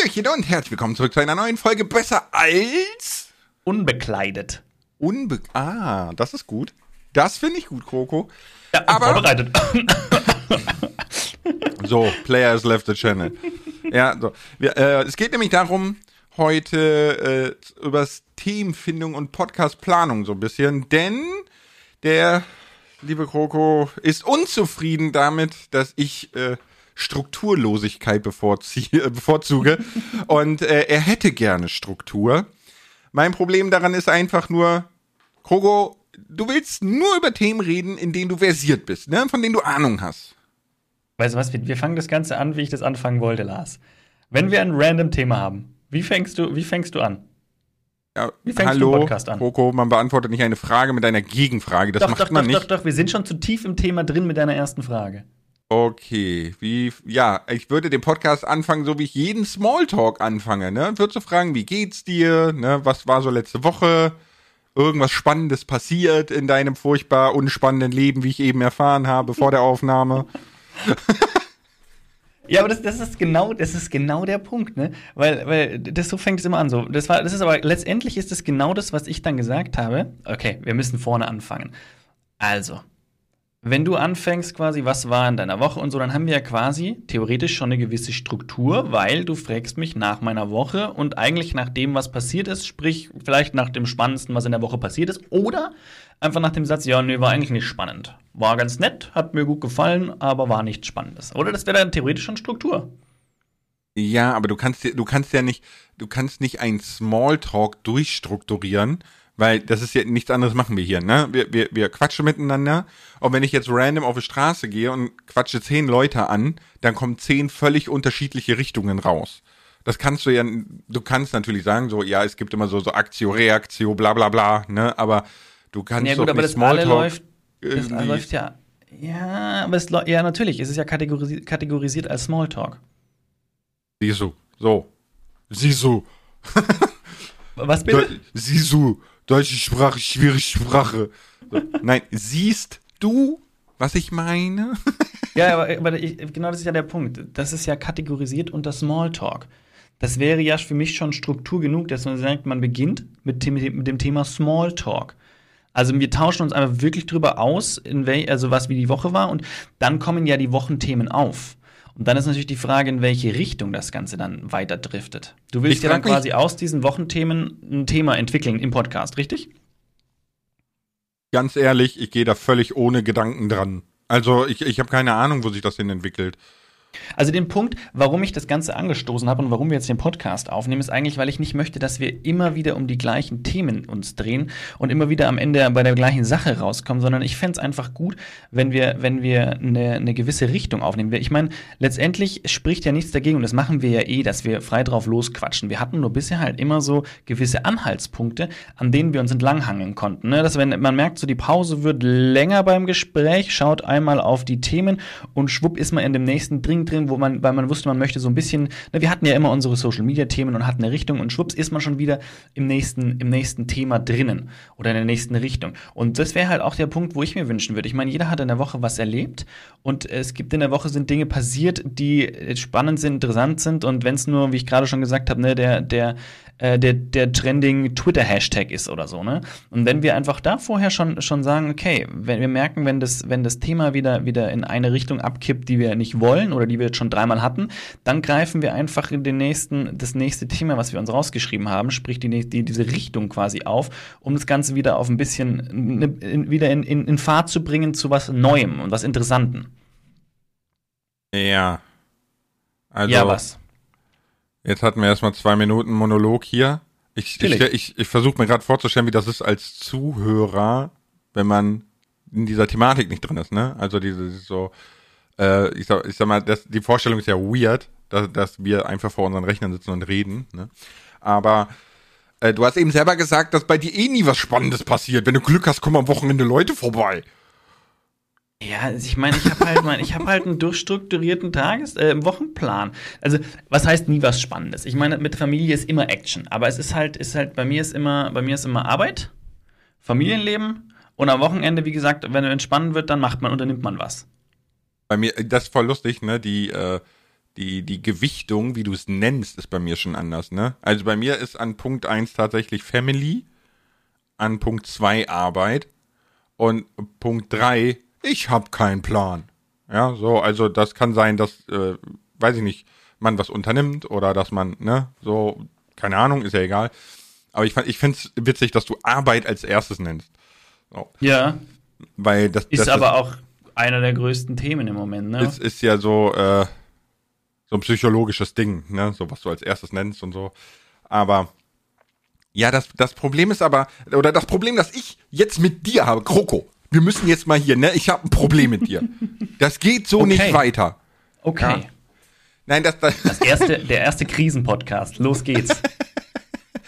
Hallöchen und herzlich willkommen zurück zu einer neuen Folge Besser als Unbekleidet. Unbe Ah, das ist gut. Das finde ich gut, Kroko. Ja, Aber- vorbereitet. So, Players left the channel. Ja, so. Wir, äh, es geht nämlich darum, heute äh, über Themenfindung und Podcastplanung so ein bisschen, denn der liebe Kroko ist unzufrieden damit, dass ich äh, Strukturlosigkeit bevorzuge und äh, er hätte gerne Struktur. Mein Problem daran ist einfach nur, Kroko, du willst nur über Themen reden, in denen du versiert bist, ne? von denen du Ahnung hast. Weißt du was, wir, fangen das Ganze an, wie ich das anfangen wollte, Lars. Wenn wir ein random Thema haben, wie fängst du, wie fängst du an? Ja, Wie fängst du hallo, einen Podcast an? Coco, man beantwortet nicht eine Frage mit einer Gegenfrage. Das doch, macht doch, man doch, nicht. doch, doch, wir sind schon zu tief im Thema drin mit deiner ersten Frage. Okay, wie, ja, ich würde den Podcast anfangen, so wie ich jeden Smalltalk anfange, ne? Würde so fragen, wie geht's dir, ne? Was war so letzte Woche? Irgendwas Spannendes passiert in deinem furchtbar unspannenden Leben, wie ich eben erfahren habe vor der Aufnahme? Ja, aber das, das ist genau, das ist genau der Punkt, ne? Weil, weil das so fängt es immer an. So, das war, das ist aber letztendlich ist das genau das, was ich dann gesagt habe. Okay, wir müssen vorne anfangen. Also, wenn du anfängst quasi, was war in deiner Woche und so, dann haben wir ja quasi theoretisch schon eine gewisse Struktur, weil du fragst mich nach meiner Woche und eigentlich nach dem, was passiert ist, sprich vielleicht nach dem Spannendsten, was in der Woche passiert ist, oder einfach nach dem Satz, ja, nee, war eigentlich nicht spannend. War ganz nett, hat mir gut gefallen, aber war nichts Spannendes. Oder das wäre dann theoretisch schon Struktur. Ja, aber du kannst, du kannst ja nicht, du kannst nicht einen Smalltalk durchstrukturieren, weil das ist ja nichts anderes machen wir hier, ne? Wir, wir, wir quatschen miteinander und wenn ich jetzt random auf die Straße gehe und quatsche zehn Leute an, dann kommen zehn völlig unterschiedliche Richtungen raus. Das kannst du ja, du kannst natürlich sagen, so, ja, es gibt immer so, so Aktio, Reaktio, bla, bla, bla, ne? Aber du kannst Ja doch gut, aber das alle Smalltalk läuft, das irgendwie- läuft ja. Ja, aber es ja natürlich, es ist ja kategorisi kategorisiert als Smalltalk. Siehst du, so. Siehst du. Was bitte? Siehst du, deutsche Sprache, schwierige Sprache. So. Nein, siehst du, was ich meine? Ja, aber, aber ich, genau das ist ja der Punkt. Das ist ja kategorisiert unter Smalltalk. Das wäre ja für mich schon Struktur genug, dass man sagt, man beginnt mit dem, mit dem Thema Smalltalk. Also wir tauschen uns einfach wirklich drüber aus, in wel, also was wie die Woche war, und dann kommen ja die Wochenthemen auf. Und dann ist natürlich die Frage, in welche Richtung das Ganze dann weiter driftet. Du willst Ich ja dann quasi aus diesen Wochenthemen ein Thema entwickeln im Podcast, richtig? Ganz ehrlich, ich gehe da völlig ohne Gedanken dran. Also ich, ich habe keine Ahnung, wo sich das hin entwickelt. Also den Punkt, warum ich das Ganze angestoßen habe und warum wir jetzt den Podcast aufnehmen, ist eigentlich, weil ich nicht möchte, dass wir immer wieder um die gleichen Themen uns drehen und immer wieder am Ende bei der gleichen Sache rauskommen, sondern ich fände es einfach gut, wenn wir, wenn wir eine, eine gewisse Richtung aufnehmen. Ich meine, letztendlich spricht ja nichts dagegen und das machen wir ja eh, dass wir frei drauf losquatschen. Wir hatten nur bisher halt immer so gewisse Anhaltspunkte, an denen wir uns entlanghangeln konnten. Ne? Dass wenn man merkt, so die Pause wird länger beim Gespräch, schaut einmal auf die Themen und schwupp ist man in dem nächsten Ding drin, wo man, weil man wusste, man möchte so ein bisschen, ne, wir hatten ja immer unsere Social Media Themen und hatten eine Richtung und schwupps ist man schon wieder im nächsten, im nächsten Thema drinnen oder in der nächsten Richtung. Und das wäre halt auch der Punkt, wo ich mir wünschen würde. Ich meine, jeder hat in der Woche was erlebt und es gibt in der Woche sind Dinge passiert, die spannend sind, interessant sind und wenn es nur, wie ich gerade schon gesagt habe, ne, der, der, äh, der, der trending Twitter-Hashtag ist oder so, ne? Und wenn wir einfach da vorher schon, schon sagen, okay, wenn wir merken, wenn das, wenn das Thema wieder, wieder in eine Richtung abkippt, die wir nicht wollen oder die wir jetzt schon dreimal hatten, dann greifen wir einfach in den nächsten, das nächste Thema, was wir uns rausgeschrieben haben, sprich die, die, diese Richtung quasi auf, um das Ganze wieder auf ein bisschen, ne, in, wieder in, in, in Fahrt zu bringen zu was Neuem und was Interessantem. Ja. Also, ja, was? jetzt hatten wir erstmal zwei Minuten Monolog hier. Ich, ich, ich, ich versuche mir gerade vorzustellen, wie das ist als Zuhörer, wenn man in dieser Thematik nicht drin ist, ne? Also dieses so, äh, ich sag, ich sag mal, das, die Vorstellung ist ja weird, dass, dass wir einfach vor unseren Rechnern sitzen und reden, ne? Aber äh, du hast eben selber gesagt, dass bei dir eh nie was Spannendes passiert. Wenn du Glück hast, kommen am Wochenende Leute vorbei. Ja, also ich meine, ich habe halt, mein, habe halt einen durchstrukturierten Tages-, äh, Wochenplan. Also, was heißt nie was Spannendes? Ich meine, mit Familie ist immer Action, aber es ist halt, ist halt, bei mir ist immer, bei mir ist immer Arbeit, Familienleben und am Wochenende, wie gesagt, wenn es entspannen wird, dann macht man, unternimmt man was. Bei mir, das ist voll lustig, ne? Die, äh, die, die Gewichtung, wie du es nennst, ist bei mir schon anders, ne? Also bei mir ist an Punkt 1 tatsächlich Family, an Punkt 2 Arbeit und Punkt 3, ich habe keinen Plan. Ja, so, also das kann sein, dass, äh, weiß ich nicht, man was unternimmt oder dass man, ne, so, keine Ahnung, ist ja egal. Aber ich, ich finde es witzig, dass du Arbeit als erstes nennst. So. Ja. Weil das ist das aber ist, auch einer der größten Themen im Moment, ne? Ist, ist ja so, äh, so ein psychologisches Ding, ne? So was du als erstes nennst und so. Aber ja, das, das Problem ist aber, oder das Problem, das ich jetzt mit dir habe, Kroko, wir müssen jetzt mal hier, ne? Ich habe ein Problem mit dir. Das geht so okay. nicht weiter. Okay. Ja? Nein, das, das, das erste, der erste Krisenpodcast. Los geht's.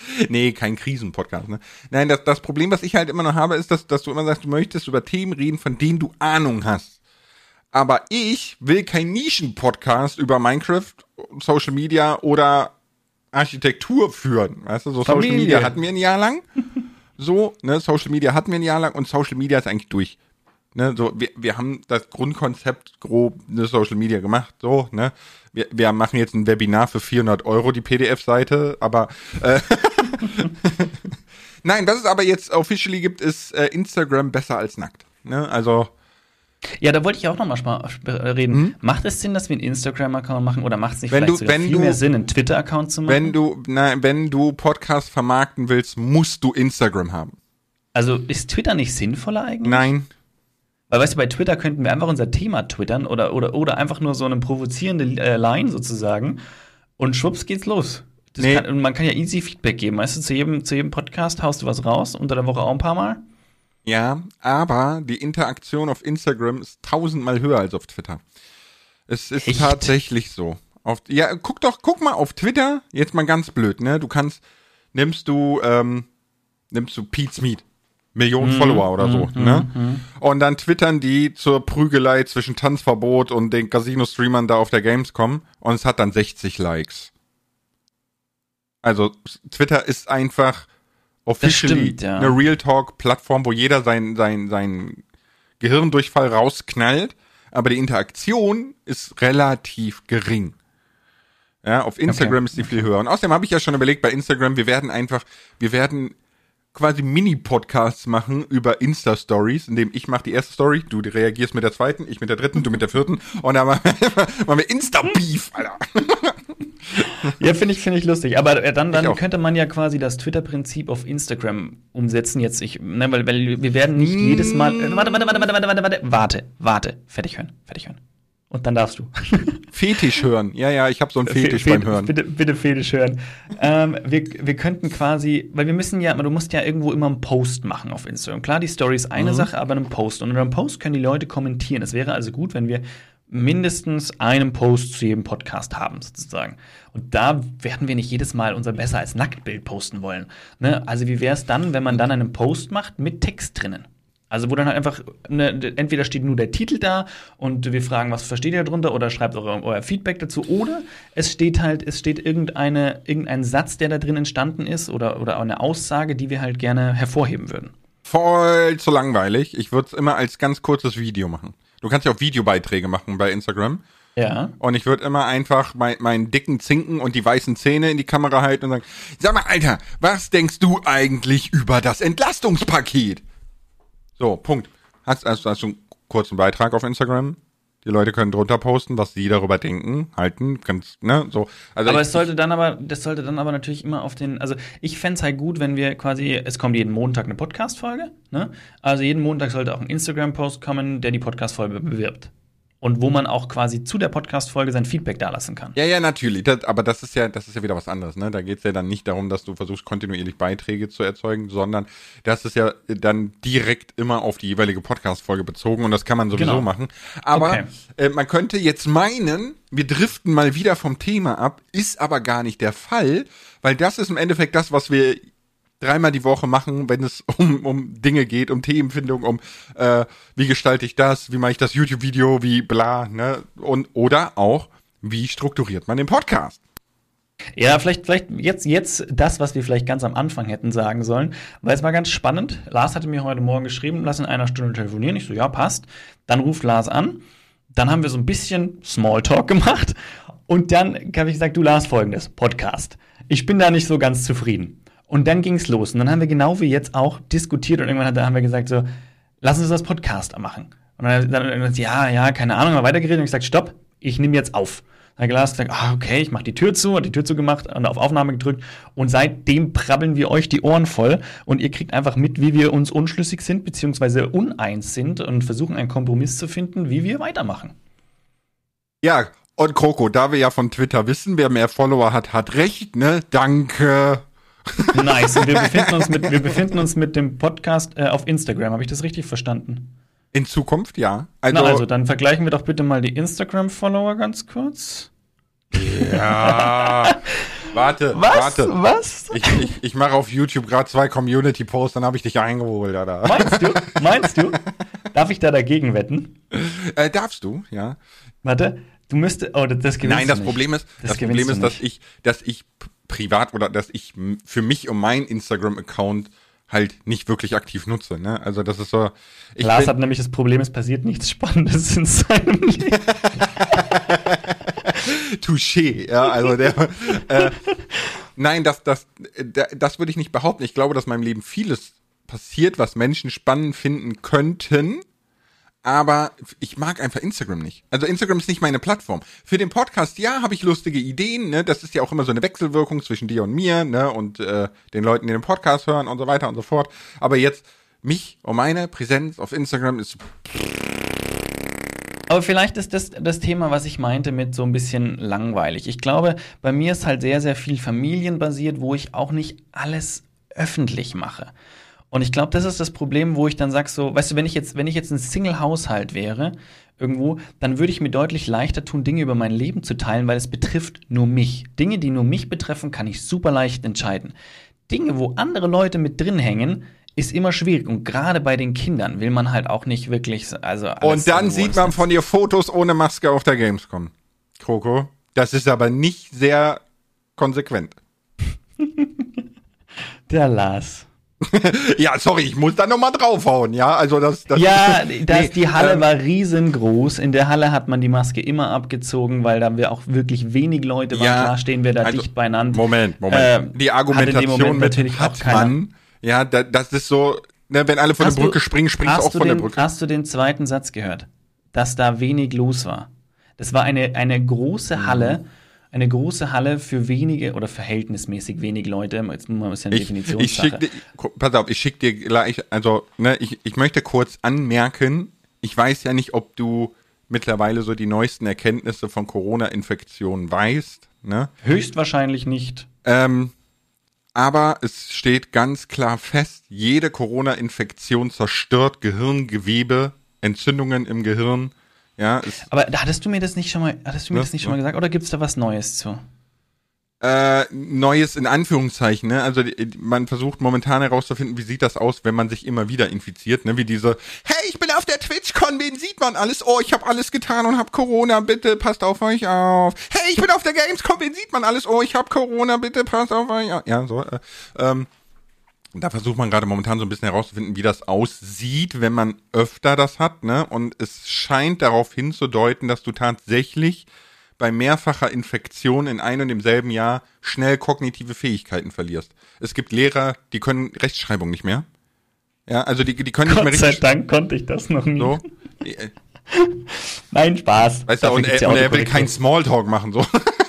nee, kein Krisenpodcast. Ne? Nein, das, das Problem, was ich halt immer noch habe, ist, dass, dass du immer sagst, du möchtest über Themen reden, von denen du Ahnung hast. Aber ich will kein Nischen-Podcast über Minecraft, Social Media oder Architektur führen. Weißt du, so Familie. Social Media hatten wir ein Jahr lang. So, ne, Social Media hatten wir ein Jahr lang und Social Media ist eigentlich durch. Ne, so, wir, wir haben das Grundkonzept grob ne, Social Media gemacht, so, ne. Wir, wir machen jetzt ein Webinar für 400 Euro, die PDF-Seite, aber, äh, Nein, was es aber jetzt officially gibt, ist äh, Instagram besser als nackt. Ne? Also, ja, da wollte ich auch noch mal reden. Hm? Macht es Sinn, dass wir einen Instagram-Account machen oder macht es nicht wenn vielleicht du, wenn viel du, mehr Sinn, einen Twitter-Account zu machen? Wenn du, nein, wenn du Podcast vermarkten willst, musst du Instagram haben. Also ist Twitter nicht sinnvoller eigentlich? Nein. Weil weißt du, bei Twitter könnten wir einfach unser Thema twittern oder, oder, oder einfach nur so eine provozierende äh, Line sozusagen und schwupps geht's los. Nee. Kann, man kann ja easy Feedback geben. Weißt du, zu jedem, zu jedem Podcast haust du was raus, unter der Woche auch ein paar Mal. Ja, aber die Interaktion auf Instagram ist tausendmal höher als auf Twitter. Es ist Echt? tatsächlich so. Auf, ja, guck doch, guck mal auf Twitter, jetzt mal ganz blöd, ne? Du kannst, nimmst du, ähm, nimmst du Pete's Meat. Millionen mm, Follower oder so, mm, ne? Mm, und dann twittern die zur Prügelei zwischen Tanzverbot und den Casino-Streamern da auf der Gamescom und es hat dann 60 Likes. Also Twitter ist einfach officially stimmt, ja. eine Real Talk Plattform, wo jeder sein, sein, sein Gehirndurchfall rausknallt, aber die Interaktion ist relativ gering. Ja, auf Instagram okay. ist die viel höher. Und außerdem habe ich ja schon überlegt, bei Instagram, wir werden einfach, wir werden quasi Mini-Podcasts machen über Insta-Stories, in dem ich mache die erste Story, du reagierst mit der zweiten, ich mit der dritten, du mit der vierten und dann machen wir Insta-Beef, Alter. Ja, finde ich, finde ich lustig. Aber äh, dann, dann könnte man ja quasi das Twitter-Prinzip auf Instagram umsetzen. Jetzt, ich, ne, weil, weil wir werden nicht mm. jedes Mal. Äh, warte, warte, warte, warte, warte, warte, warte, warte, warte, fertig hören, fertig hören. Und dann darfst du. Fetisch hören. Ja, ja, ich habe so einen Fetisch Fe beim Hören. Bitte, bitte Fetisch hören. ähm, wir, wir könnten quasi, weil wir müssen ja, du musst ja irgendwo immer einen Post machen auf Instagram. Klar, die Story ist eine mhm. Sache, aber einen Post. Und in einem Post können die Leute kommentieren. Es wäre also gut, wenn wir mindestens einen Post zu jedem Podcast haben, sozusagen. Und da werden wir nicht jedes Mal unser Besser als Nacktbild posten wollen. Ne? Also wie wäre es dann, wenn man dann einen Post macht mit Text drinnen? Also wo dann halt einfach, ne, entweder steht nur der Titel da und wir fragen, was versteht ihr darunter oder schreibt eure, euer Feedback dazu oder es steht halt, es steht irgendeine, irgendein Satz, der da drin entstanden ist oder, oder eine Aussage, die wir halt gerne hervorheben würden. Voll zu langweilig. Ich würde es immer als ganz kurzes Video machen. Du kannst ja auch Videobeiträge machen bei Instagram. Ja. Und ich würde immer einfach mein, meinen dicken Zinken und die weißen Zähne in die Kamera halten und sagen, sag mal, Alter, was denkst du eigentlich über das Entlastungspaket? So, Punkt. Hast, hast, hast du einen kurzen Beitrag auf Instagram? Die Leute können drunter posten, was sie darüber denken, halten, ganz, ne, so. Also aber ich, es sollte dann aber, das sollte dann aber natürlich immer auf den, also ich fände es halt gut, wenn wir quasi, es kommt jeden Montag eine Podcast-Folge, ne? Also jeden Montag sollte auch ein Instagram-Post kommen, der die Podcast-Folge bewirbt und wo man auch quasi zu der Podcast-Folge sein Feedback dalassen kann. Ja, ja, natürlich. Das, aber das ist ja, das ist ja wieder was anderes. Ne? Da geht es ja dann nicht darum, dass du versuchst, kontinuierlich Beiträge zu erzeugen, sondern das ist ja dann direkt immer auf die jeweilige Podcast-Folge bezogen und das kann man sowieso genau. machen. Aber okay. äh, man könnte jetzt meinen, wir driften mal wieder vom Thema ab, ist aber gar nicht der Fall, weil das ist im Endeffekt das, was wir dreimal die Woche machen, wenn es um, um Dinge geht, um Themenfindung, um äh, wie gestalte ich das, wie mache ich das YouTube-Video, wie bla, ne? Und oder auch, wie strukturiert man den Podcast? Ja, vielleicht, vielleicht jetzt, jetzt das, was wir vielleicht ganz am Anfang hätten sagen sollen, weil es war ganz spannend. Lars hatte mir heute Morgen geschrieben, lass in einer Stunde telefonieren. Ich so, ja, passt. Dann ruft Lars an. Dann haben wir so ein bisschen Smalltalk gemacht Und dann habe ich gesagt, du Lars, folgendes, Podcast. Ich bin da nicht so ganz zufrieden. Und dann ging es los. Und dann haben wir genau wie jetzt auch diskutiert und irgendwann haben wir gesagt so, lass uns das Podcast machen. Und dann, dann, dann ja, ja, keine Ahnung, mal weitergeredet und ich gesagt, stopp, ich nehme jetzt auf. Hat Glas gesagt, ah, okay, ich mache die Tür zu, hat die Tür zugemacht und auf Aufnahme gedrückt und seitdem prabbeln wir euch die Ohren voll und ihr kriegt einfach mit, wie wir uns unschlüssig sind, beziehungsweise uneins sind und versuchen einen Kompromiss zu finden, wie wir weitermachen. Ja, und Kroko, da wir ja von Twitter wissen, wer mehr Follower hat, hat recht, ne? Danke. Nice. Und wir befinden uns mit, wir befinden uns mit dem Podcast äh, auf Instagram. Habe ich das richtig verstanden? In Zukunft, ja. Also, Na also, dann vergleichen wir doch bitte mal die Instagram-Follower ganz kurz. Ja. warte, Was? warte. Was? Ich, ich, ich mache auf YouTube gerade zwei Community-Posts, dann habe ich dich eingeholt, Alter. Meinst du? Meinst du? Darf ich da dagegen wetten? Äh, darfst du, ja. Warte, du müsstest. Oh, das gewinnst Nein, das du Problem ist, das, Das Problem ist, dass ich, dass ich privat oder dass ich für mich und meinen Instagram-Account halt nicht wirklich aktiv nutze. Ne? Also das ist so. Ich Lars hat nämlich das Problem, es passiert nichts Spannendes in seinem Leben. Touché, ja, also der, äh, nein, das, das, das würde ich nicht behaupten. Ich glaube, dass in meinem Leben vieles passiert, was Menschen spannend finden könnten, aber ich mag einfach Instagram nicht. Also Instagram ist nicht meine Plattform. Für den Podcast, ja, habe ich lustige Ideen, ne? Das ist ja auch immer so eine Wechselwirkung zwischen dir und mir, ne? Und äh, den Leuten, die den Podcast hören und so weiter und so fort. Aber jetzt mich und meine Präsenz auf Instagram ist Aber vielleicht ist das das Thema, was ich meinte, mit so ein bisschen langweilig. Ich glaube, bei mir ist halt sehr, sehr viel familienbasiert, wo ich auch nicht alles öffentlich mache. Und ich glaube, das ist das Problem, wo ich dann sage so, weißt du, wenn ich jetzt, wenn ich jetzt ein Single-Haushalt wäre, irgendwo, dann würde ich mir deutlich leichter tun, Dinge über mein Leben zu teilen, weil es betrifft nur mich. Dinge, die nur mich betreffen, kann ich super leicht entscheiden. Dinge, wo andere Leute mit drin hängen, ist immer schwierig. Und gerade bei den Kindern will man halt auch nicht wirklich, so- also Und dann sieht man von dir Fotos ohne Maske auf der Gamescom. Kroko. Das ist aber nicht sehr konsequent. Der Lars. Ja, sorry, ich muss da noch mal draufhauen, ja? Also das, das Ja, das, Nee, die Halle ähm, war riesengroß. In der Halle hat man die Maske immer abgezogen, weil da wir auch wirklich wenig Leute waren. Ja, Klar stehen wir da also, dicht beieinander. Moment, Moment. Äh, die Argumentation Moment mit natürlich hat man, ja, da, das ist so, ne, wenn alle von Hast der Brücke du- springen, springst du auch von den, der Brücke. Hast du den zweiten Satz gehört? Dass da wenig los war. Das war eine, eine große Mhm. Eine große Halle für wenige oder verhältnismäßig wenig Leute. Jetzt muss man ein bisschen Ich, ich schick pass auf, ich schick dir gleich, also, ne, ich, ich möchte kurz anmerken, ich weiß ja nicht, ob du mittlerweile so die neuesten Erkenntnisse von Corona-Infektionen weißt, ne? Höchstwahrscheinlich nicht. Ähm, aber es steht ganz klar fest, jede Corona-Infektion zerstört Gehirngewebe, Entzündungen im Gehirn. Ja, Aber hattest du mir das nicht schon mal, hattest du mir Ja, das nicht schon mal gesagt? Oder gibt es da was Neues zu? äh, Neues in Anführungszeichen. Ne? Also man versucht momentan herauszufinden, wie sieht das aus, wenn man sich immer wieder infiziert. Ne? Wie diese, hey, ich bin auf der TwitchCon, wen sieht man alles? Oh, ich habe alles getan und habe Corona, bitte passt auf euch auf. Hey, ich bin auf der Gamescom, wen sieht man alles? Oh, ich habe Corona, bitte passt auf euch auf. Ja, so. Äh, ähm, da versucht man gerade momentan so ein bisschen herauszufinden, wie das aussieht, wenn man öfter das hat, ne? Und es scheint darauf hinzudeuten, dass du tatsächlich bei mehrfacher Infektion in einem und demselben Jahr schnell kognitive Fähigkeiten verlierst. Es gibt Lehrer, die können Rechtschreibung nicht mehr. Ja, also die, die können nicht mehr Gott sei richtig Dank konnte ich das noch nie. so. Nein, Spaß. Weißt du, und, er, und er will kein Smalltalk machen, so.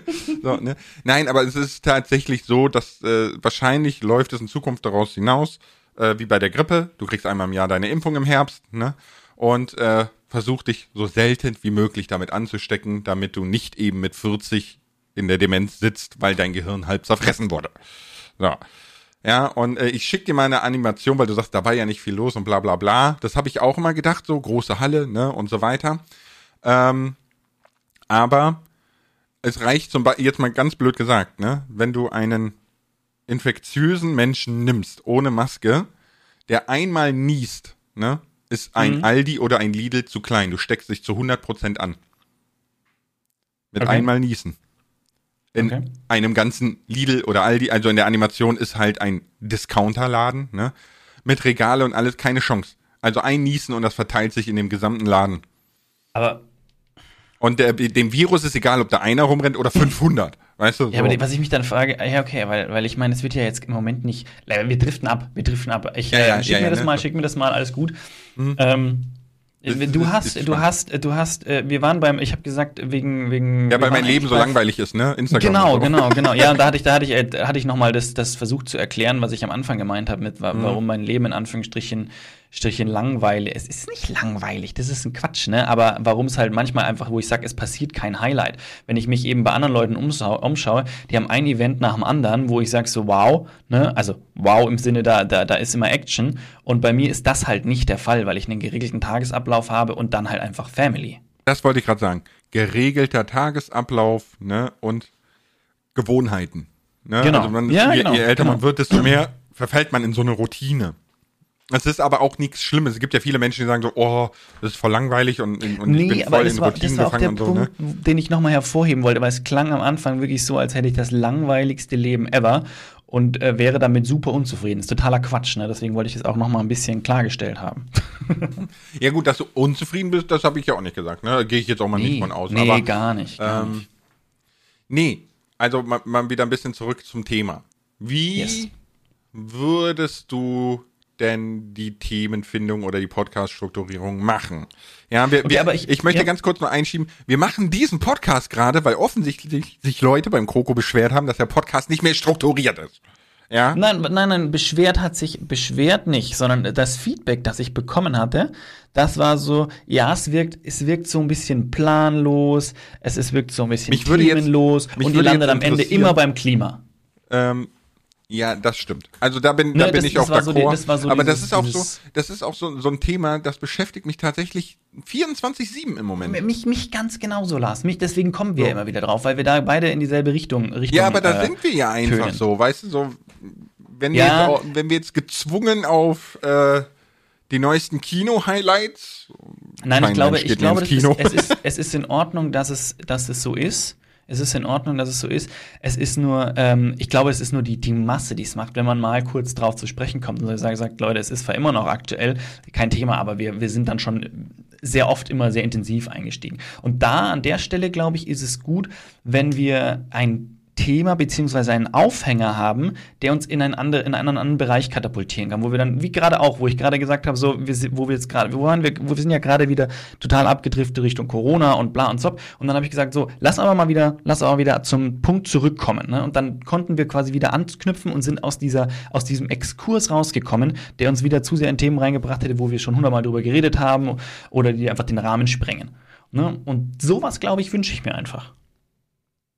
so ne? Nein, aber es ist tatsächlich so, dass äh, wahrscheinlich läuft es in Zukunft daraus hinaus, äh, wie bei der Grippe. Du kriegst einmal im Jahr deine Impfung im Herbst, ne? Und äh, versuch dich so selten wie möglich damit anzustecken, damit du nicht eben mit 40 in der Demenz sitzt, weil dein Gehirn halb zerfressen wurde. So. Ja, und äh, ich schick dir mal eine Animation, weil du sagst, da war ja nicht viel los und bla bla bla. Das habe ich auch immer gedacht, so große Halle, ne, und so weiter. Ähm, aber es reicht zum Beispiel, jetzt mal ganz blöd gesagt, ne, wenn du einen infektiösen Menschen nimmst, ohne Maske, der einmal niest, ne, ist ein Mhm. Aldi oder ein Lidl zu klein. Du steckst dich zu 100% an. Mit Okay. einmal niesen. In Okay. einem ganzen Lidl oder Aldi, also in der Animation ist halt ein Discounterladen, ne, mit Regale und alles, keine Chance. Also ein Niesen und das verteilt sich in dem gesamten Laden. Aber Und der, dem Virus ist egal, ob da einer rumrennt oder 500. Weißt du? So. Ja, aber was ich mich dann frage, ja, okay, weil, weil ich meine, es wird ja jetzt im Moment nicht, wir driften ab, wir driften ab. Ich, Ja, ja, äh, schick mir das ne? mal, schick mir das mal, alles gut. Mhm. Ähm, du hast, du hast, du hast, äh, wir waren beim, ich habe gesagt, wegen, wegen. ja, weil mein Leben so langweilig ist, ne? Instagram. Genau, so. genau, genau. Ja, und da hatte ich, da hatte ich, äh, hatte ich nochmal das, das versucht zu erklären, was ich am Anfang gemeint habe, mit Mhm. warum mein Leben in Anführungsstrichen Strichen langweilig. Es ist nicht langweilig, das ist ein Quatsch, ne? Aber warum es halt manchmal einfach, wo ich sage, es passiert kein Highlight. Wenn ich mich eben bei anderen Leuten umschau umschaue, die haben ein Event nach dem anderen, wo ich sage so, wow, ne? Also wow im Sinne, da, da, da ist immer Action. Und bei mir ist das halt nicht der Fall, weil ich einen geregelten Tagesablauf habe und dann halt einfach Family. Das wollte ich gerade sagen. Geregelter Tagesablauf, ne? Und Gewohnheiten. Ne? Genau. Also man, Ja, je, genau, je älter genau. man wird, desto mehr verfällt man in so eine Routine. Es ist aber auch nichts Schlimmes. Es gibt ja viele Menschen, die sagen so, oh, das ist voll langweilig und, und ich bin voll in war, Routinen gefangen und so, ne? Punkt, den ich nochmal hervorheben wollte, weil es klang am Anfang wirklich so, als hätte ich das langweiligste Leben ever und äh, wäre damit super unzufrieden. Das ist totaler Quatsch, ne? Deswegen wollte ich das auch nochmal ein bisschen klargestellt haben. Ja gut, dass du unzufrieden bist, das habe ich ja auch nicht gesagt. Ne? Da gehe ich jetzt auch mal nicht von aus. nee aber gar nicht. Gar ähm, nicht. nee, also mal, mal wieder ein bisschen zurück zum Thema. Wie Yes. würdest du denn die Themenfindung oder die Podcast-Strukturierung machen? Ja, wir, Okay, wir, aber ich, ich- möchte ja. ganz kurz noch einschieben. Wir machen diesen Podcast gerade, weil offensichtlich sich Leute beim Kroko beschwert haben, dass der Podcast nicht mehr strukturiert ist. Ja? Nein, nein, nein, beschwert hat sich, beschwert nicht, sondern das Feedback, das ich bekommen hatte, das war so, ja, es wirkt, es wirkt so ein bisschen planlos, es ist, wirkt so ein bisschen Mich würde jetzt- themenlos mich und ihr landet jetzt am Ende immer beim Klima. Ähm, ja, das stimmt. Also da bin, da Ne, bin das- ich das auch so d'accord. das war so aber das dieses- ist auch so, das ist auch so, so ein Thema, das beschäftigt mich tatsächlich 24-7 im Moment. Mich, mich ganz genauso, Lars. Mich, deswegen kommen wir So. immer wieder drauf, weil wir da beide in dieselbe Richtung, Richtung Ja, aber da äh, sind wir ja einfach tönen. so, weißt du, so, wenn, Ja. wir, jetzt auch, wenn wir jetzt gezwungen auf äh, die neuesten Kino-Highlights. Nein, ich glaube, ich glaube, das Kino. ist, es, ist, es ist in Ordnung, dass es, dass es so ist. Es ist in Ordnung, dass es so ist. Es ist nur, ähm, ich glaube, es ist nur die, die Masse, die es macht, wenn man mal kurz drauf zu sprechen kommt und sagt, sagt Leute, es ist zwar immer noch aktuell, kein Thema, aber wir, wir sind dann schon sehr oft immer sehr intensiv eingestiegen. Und da, an der Stelle, glaube ich, ist es gut, wenn wir ein Thema beziehungsweise einen Aufhänger haben, der uns in einen, andere, in einen anderen Bereich katapultieren kann, wo wir dann, wie gerade auch, wo ich gerade gesagt habe, so, wir, wo wir jetzt gerade, wo waren wir, wo wir sind ja gerade wieder total abgedriftet Richtung Corona und bla und zop. Und dann habe ich gesagt, so, lass aber mal wieder, lass aber wieder zum Punkt zurückkommen. Ne? Und dann konnten wir quasi wieder anknüpfen und sind aus dieser, aus diesem Exkurs rausgekommen, der uns wieder zu sehr in Themen reingebracht hätte, wo wir schon hundertmal drüber geredet haben oder die einfach den Rahmen sprengen. Ne? Und sowas, glaube ich, wünsche ich mir einfach.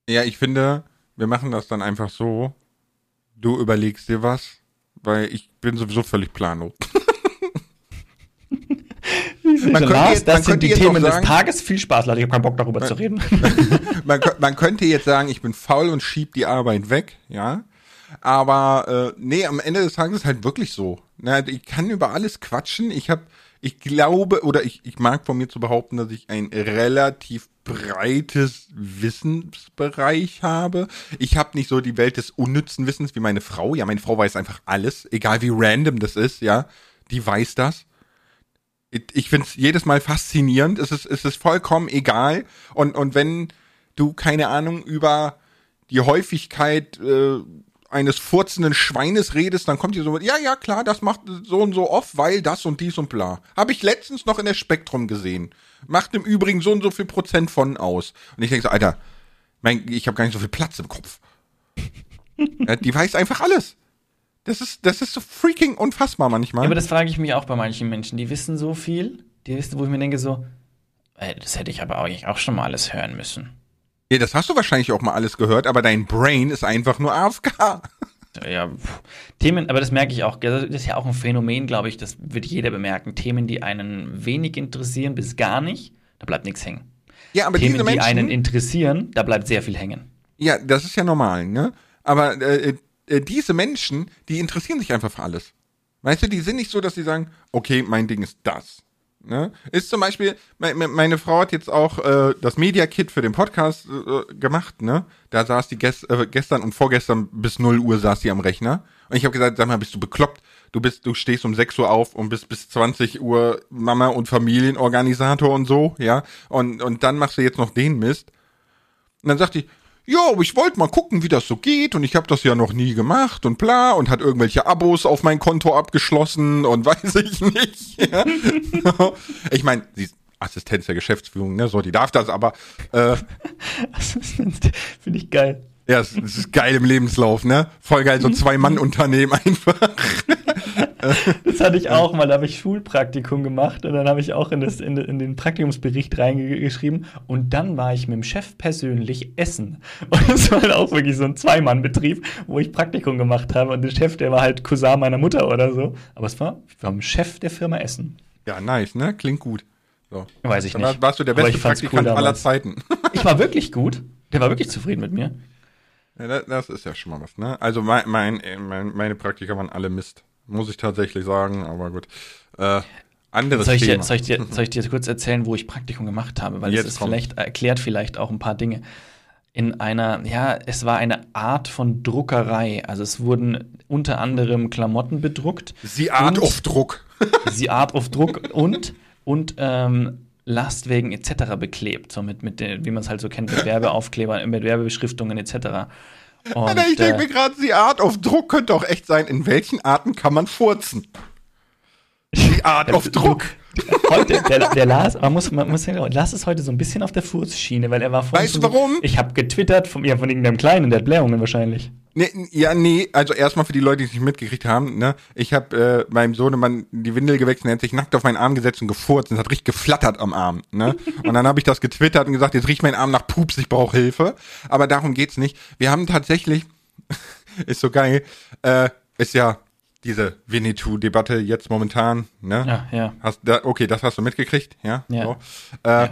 Ja, ich finde, wir machen das dann einfach so. Du überlegst dir was, weil ich bin sowieso völlig planlos. Man könnte Lars, jetzt- man das sind die Themen auch des sagen- Tages. Viel Spaß, Leute. Ich habe keinen Bock darüber zu reden. man, man könnte jetzt sagen, ich bin faul und schieb die Arbeit weg, ja. Aber äh, nee, am Ende des Tages ist halt wirklich so. Na, ich kann über alles quatschen. Ich habe, ich glaube, oder ich, ich mag von mir zu behaupten, dass ich ein relativ breites Wissensbereich habe. Ich habe nicht so die Welt des unnützen Wissens wie meine Frau. Ja, meine Frau weiß einfach alles, egal wie random das ist, ja. Die weiß das. Ich, finde es jedes Mal faszinierend. Es ist, es ist vollkommen egal. Und, und wenn du, keine Ahnung, über die Häufigkeit äh, eines furzenden Schweines redest, dann kommt dir so, ja, ja, klar, das macht so und so oft, weil das und dies und bla. Habe ich letztens noch in der Spektrum gesehen. Macht im Übrigen so und so viel Prozent von aus. Und ich denke so, Alter, mein, ich habe gar nicht so viel Platz im Kopf. ja, die weiß einfach alles. Das ist, das ist so freaking unfassbar manchmal. Ja, aber das frage ich mich auch bei manchen Menschen. Die wissen so viel, die wissen, wo ich mir denke, so, ey, das hätte ich aber eigentlich auch schon mal alles hören müssen. Ja, das hast du wahrscheinlich auch mal alles gehört, aber dein Brain ist einfach nur AFK. Ja, pff. Themen, aber das merke ich auch. Das ist ja auch ein Phänomen, glaube ich, das wird jeder bemerken. Themen, die einen wenig interessieren, bis gar nicht, da bleibt nichts hängen. Ja, aber Themen, diese die einen Menschen, interessieren, da bleibt sehr viel hängen. ja, das ist ja normal, ne? Aber äh, äh, diese Menschen, die interessieren sich einfach für alles. Weißt du, die sind nicht so, dass sie sagen, okay, mein Ding ist das. Ne? Ist zum Beispiel, me me- meine Frau hat jetzt auch äh, das Media Kit für den Podcast äh, gemacht, ne? Da saß die ges äh, gestern und vorgestern bis 0 Uhr saß sie am Rechner. Und ich habe gesagt, sag mal, bist du bekloppt? du bist, du stehst um 6 Uhr auf und bist bis 20 Uhr Mama und Familienorganisator und so, ja. Und, und dann machst du jetzt noch den Mist. Und dann sagt die, ja, aber ich wollte mal gucken, wie das so geht und ich habe das ja noch nie gemacht und bla und hat irgendwelche Abos auf mein Konto abgeschlossen und weiß ich nicht. Ja. ich meine, sie ist Assistenz der Geschäftsführung, ne, so, die darf das, aber äh, finde ich geil. Ja, es, ist geil im Lebenslauf, ne? Voll geil, so zwei Mann-Unternehmen einfach. das hatte ich auch mal, da habe ich Schulpraktikum gemacht und dann habe ich auch in, das, in, in, den Praktikumsbericht reingeschrieben und dann war ich mit dem Chef persönlich essen. Und das war halt auch wirklich so ein Zwei-Mann-Betrieb, wo ich Praktikum gemacht habe und der Chef, der war halt Cousin meiner Mutter oder so. Aber es war, ich war mit dem Chef der Firma Essen. Ja, nice, ne? Klingt gut. So. Weiß ich Dann nicht. warst du der beste Praktikant cool aller Zeiten. ich war wirklich gut. Der war wirklich zufrieden mit mir. Ja, das, ist ja schon mal was, ne? Also mein, mein, mein, meine Praktiker waren alle Mist. Muss ich tatsächlich sagen, aber gut. Äh, anderes soll ich, Thema. dir, soll, ich dir, soll ich dir kurz erzählen, wo ich Praktikum gemacht habe? Weil Jetzt es vielleicht, erklärt vielleicht auch ein paar Dinge. In einer, ja, es war eine Art von Druckerei. Also es wurden unter anderem Klamotten bedruckt. Sie Art auf Druck. Sie Art of Druck und, und ähm, Lastwägen etc. beklebt. So mit, mit den, wie man es halt so kennt, mit Werbeaufklebern, mit Werbebeschriftungen etc. Und, ich denke äh, mir gerade, die Art auf Druck könnte auch echt sein. In welchen Arten kann man furzen? Die Art auf Druck. Heute, der, der Lars, man muss, man muss Lars ist heute so ein bisschen auf der Furzschiene, weil er war vorhin Weißt du so- warum? Ich habe getwittert von, ja, von irgendeinem Kleinen, der hat Blähungen wahrscheinlich. Nee, ja, nee, also erstmal für die Leute, die es nicht mitgekriegt haben, ne, ich habe äh, meinem Sohnemann die Windel gewechselt, er hat sich nackt auf meinen Arm gesetzt und gefurzt und es hat richtig geflattert am Arm, ne? Und dann habe ich das getwittert und gesagt, jetzt riecht mein Arm nach Pups, ich brauche Hilfe. Aber darum geht's nicht. Wir haben tatsächlich, ist so geil, äh, ist ja diese Winnetou-Debatte jetzt momentan, ne? Ja, ja. Hast, da, okay, das hast du mitgekriegt, ja? Ja. So. Äh,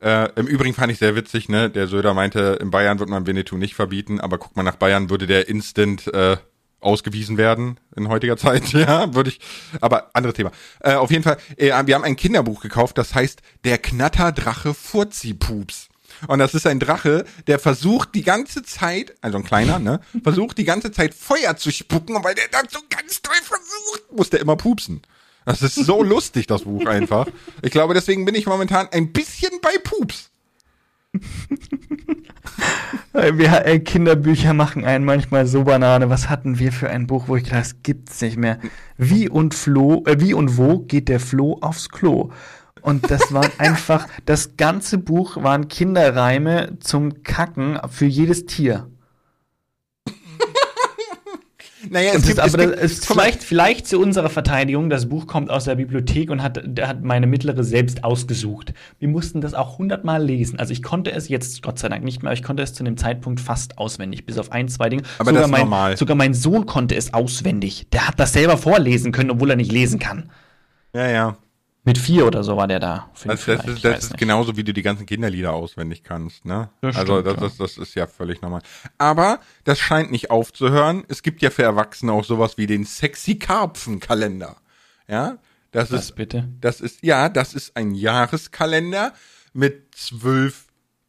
Äh, Im Übrigen fand ich sehr witzig, ne? Der Söder meinte, in Bayern wird man Winnetou nicht verbieten, aber guck mal nach Bayern, würde der instant äh, ausgewiesen werden in heutiger Zeit, ja, würde ich. Aber anderes Thema. Äh, auf jeden Fall, äh, wir haben ein Kinderbuch gekauft, das heißt Der Knatterdrache Furzi-Pups. Und das ist ein Drache, der versucht die ganze Zeit, also ein kleiner, ne, versucht die ganze Zeit Feuer zu spucken und weil der das so ganz doll versucht, muss der immer pupsen. Das ist so lustig, das Buch einfach. Ich glaube, deswegen bin ich momentan ein bisschen bei Pups. Wir, äh, Kinderbücher machen einen manchmal so Banane. Was hatten wir für ein Buch, wo ich dachte, das gibt's nicht mehr. Wie und Flo, äh, wie und wo geht der Floh aufs Klo? Und das war einfach, das ganze Buch waren Kinderreime zum Kacken für jedes Tier. Naja, es das, gibt, es aber gibt, das ist vielleicht, vielleicht zu unserer Verteidigung, das Buch kommt aus der Bibliothek und hat, hat meine mittlere selbst ausgesucht. Wir mussten das auch hundertmal lesen. Also ich konnte es jetzt, Gott sei Dank nicht mehr, aber ich konnte es zu dem Zeitpunkt fast auswendig, bis auf ein, zwei Dinge. Aber sogar das ist mein, normal. Sogar mein Sohn konnte es auswendig. Der hat das selber vorlesen können, obwohl er nicht lesen kann. ja, ja. Mit vier oder so war der da. Fünf Das, das ist, das ist genauso, wie du die ganzen Kinderlieder auswendig kannst, ne? Das also stimmt, das, ja. das, das ist ja völlig normal. Aber das scheint nicht aufzuhören. Es gibt ja für Erwachsene auch sowas wie den Sexy Karpfen-Kalender. Ja? Das Was ist, bitte? das ist, ja, das ist ein Jahreskalender mit zwölf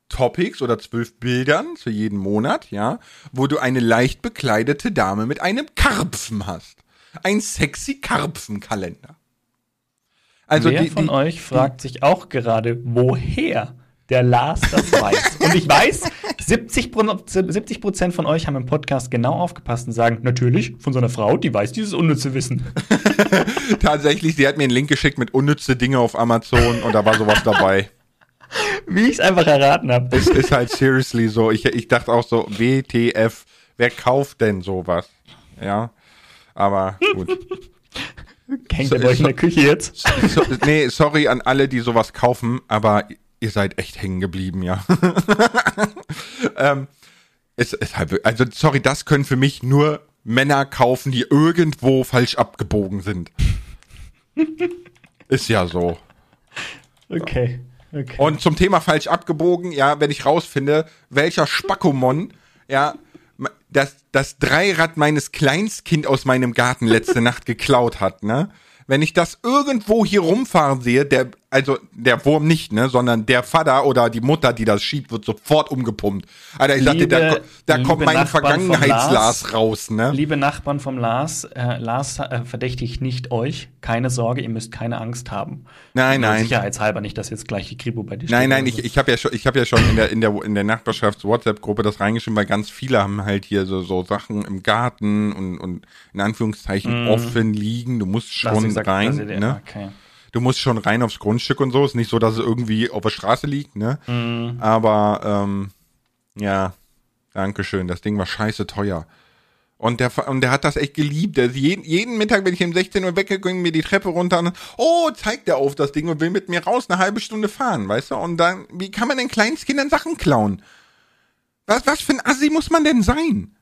Topics oder zwölf Bildern für jeden Monat, ja, wo du eine leicht bekleidete Dame mit einem Karpfen hast. Ein sexy Karpfen-Kalender. Also Wer die, von die, euch fragt sich auch gerade, woher der Lars das weiß? und ich weiß, 70 Pro- 70 Prozent von euch haben im Podcast genau aufgepasst und sagen, natürlich, von so einer Frau, die weiß dieses unnütze Wissen. Tatsächlich, sie hat mir einen Link geschickt mit unnütze Dinge auf Amazon und da war sowas dabei. Wie ich es einfach erraten habe. Es ist halt seriously so. Ich, ich dachte auch so, WTF, wer kauft denn sowas? Ja. Aber gut. Hängt So- ihr bei euch in der Küche jetzt? So, nee, sorry an alle, die sowas kaufen, aber ihr seid echt hängen geblieben, ja. ähm, es halt, also sorry, das können für mich nur Männer kaufen, die irgendwo falsch abgebogen sind. Ist ja so. Okay. okay. Und zum Thema falsch abgebogen, ja, wenn ich rausfinde, welcher Spackomon, ja, das, das Dreirad meines Kleinstkind aus meinem Garten letzte Nacht geklaut hat, ne? Wenn ich das irgendwo hier rumfahren sehe, der also der Wurm nicht, ne, sondern der Vater oder die Mutter, die das schiebt, wird sofort umgepumpt. Alter, ich Liebe- sagte, da, da kommt mein Vergangenheits-Lars Lars. raus, ne? Liebe Nachbarn vom Lars, äh, Lars äh, verdächtigt nicht euch. Keine Sorge, ihr müsst keine Angst haben. Nein, nein. Sicherheitshalber nicht, dass jetzt gleich die Kripo bei dir steht Nein, nein, ich, ich habe ja schon, ich habe ja schon in der in der in der Nachbarschafts-WhatsApp-Gruppe das reingeschrieben, weil ganz viele haben halt hier so so Sachen im Garten und und in Anführungszeichen offen liegen. Du musst schon rein, ne? Okay. Du musst schon rein aufs Grundstück und so. Ist nicht so, dass es irgendwie auf der Straße liegt, ne? Mhm. Aber ähm, ja, Dankeschön. Das Ding war scheiße teuer. Und der, und der hat das echt geliebt. Der jeden, jeden Mittag, wenn ich um 16 Uhr weggegangen, mir die Treppe runter und oh, zeigt er auf das Ding und will mit mir raus eine halbe Stunde fahren, weißt du? Und dann, wie kann man den Kleinstkindern Sachen klauen? Was, was für ein Assi muss man denn sein?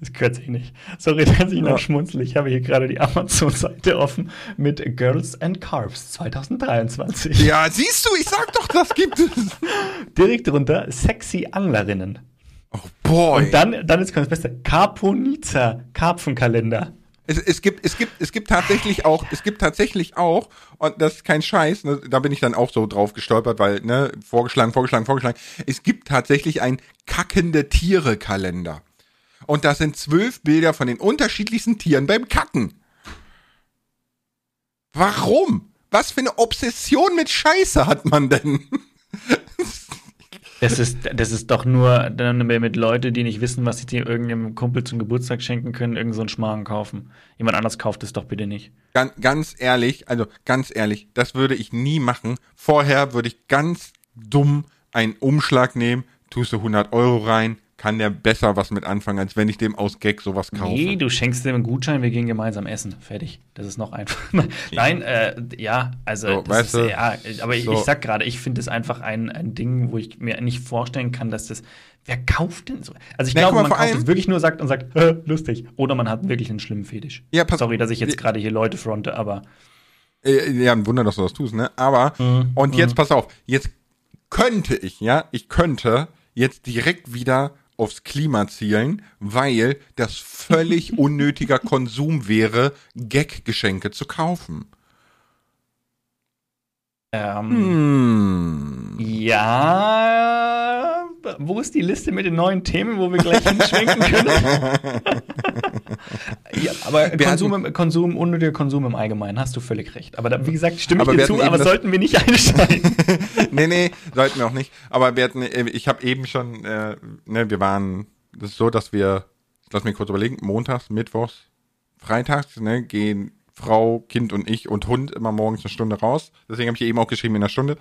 Das gehört sich nicht. Sorry, dass ich noch schmunzel. Ich habe hier gerade die Amazon-Seite offen mit Girls and Carbs 2023. Ja, siehst du, ich sag doch, das gibt es. Direkt drunter sexy Anglerinnen. Oh boy. Und dann, dann ist das Beste. Carponica, Karpfenkalender. Es, es gibt, es gibt, es gibt tatsächlich auch, es gibt tatsächlich auch, und das ist kein Scheiß, ne, da bin ich dann auch so drauf gestolpert, weil, ne, vorgeschlagen, vorgeschlagen, vorgeschlagen. Es gibt tatsächlich ein kackende Tiere-Kalender. Und das sind zwölf Bilder von den unterschiedlichsten Tieren beim Kacken. Warum? Was für eine Obsession mit Scheiße hat man denn? Das ist, das ist doch nur dann mit Leute, die nicht wissen, was sie dir irgendeinem Kumpel zum Geburtstag schenken können, irgend so einen Schmarrn kaufen. Jemand anders kauft es doch bitte nicht. Ganz, ganz ehrlich, also ganz ehrlich, das würde ich nie machen. Vorher würde ich ganz dumm einen Umschlag nehmen, tust du 100 Euro rein, kann der besser was mit anfangen, als wenn ich dem aus Gag sowas kaufe. Nee, du schenkst dem einen Gutschein, wir gehen gemeinsam essen. Fertig. Das ist noch einfach. Nein, äh, ja, also, So, das weißt ist, du, ja, aber ich, so. ich sag gerade, ich finde es einfach ein, ein Ding, wo ich mir nicht vorstellen kann, dass das. Wer kauft denn so? Also, ich Na, glaube, man kauft es wirklich nur sagt und sagt, äh, lustig. Oder man hat wirklich einen schlimmen Fetisch. Ja, pass- Sorry, dass ich jetzt gerade hier Leute fronte, aber. Äh, Ja, ein Wunder, dass du das tust, ne? Aber, Mhm. und jetzt pass auf, jetzt könnte ich, ja, ich könnte jetzt direkt wieder aufs Klima zielen, weil das völlig unnötiger Konsum wäre, Gag-Geschenke zu kaufen. Ähm, Hm. Ja. Wo ist die Liste mit den neuen Themen, wo wir gleich hinschwenken können? ja, aber Konsum, im, Konsum, unnötiger Konsum im Allgemeinen, hast du völlig recht. Aber da, wie gesagt, stimme ich dir hatten zu, aber sollten wir nicht einsteigen. nee, nee, sollten wir auch nicht. Aber wir hatten, äh, ich habe eben schon, äh, ne, wir waren, das ist so, dass wir, lass mich kurz überlegen, montags, mittwochs, freitags, ne, gehen Frau, Kind und ich und Hund immer morgens eine Stunde raus. Deswegen habe ich eben auch geschrieben in einer Stunde.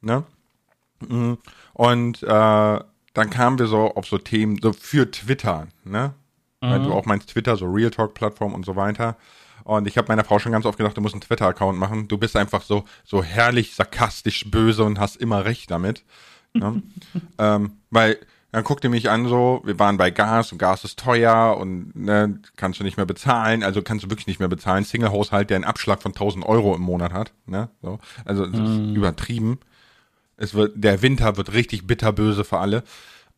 Ne? Mm, Und äh, dann kamen wir so auf so Themen, so für Twitter, ne? Weil du auch meinst Twitter, so Real Talk-Plattform und so weiter. Und ich habe meiner Frau schon ganz oft gesagt, du musst einen Twitter-Account machen. Du bist einfach so, so herrlich sarkastisch böse und hast immer recht damit. Ne? ähm, weil dann guckte mich an so, wir waren bei Gas und Gas ist teuer und ne, kannst du nicht mehr bezahlen, also kannst du wirklich nicht mehr bezahlen. Single-Haushalt, der einen Abschlag von 1000 Euro im Monat hat, ne, so. Also, das ist übertrieben. Es wird, der Winter wird richtig bitterböse für alle.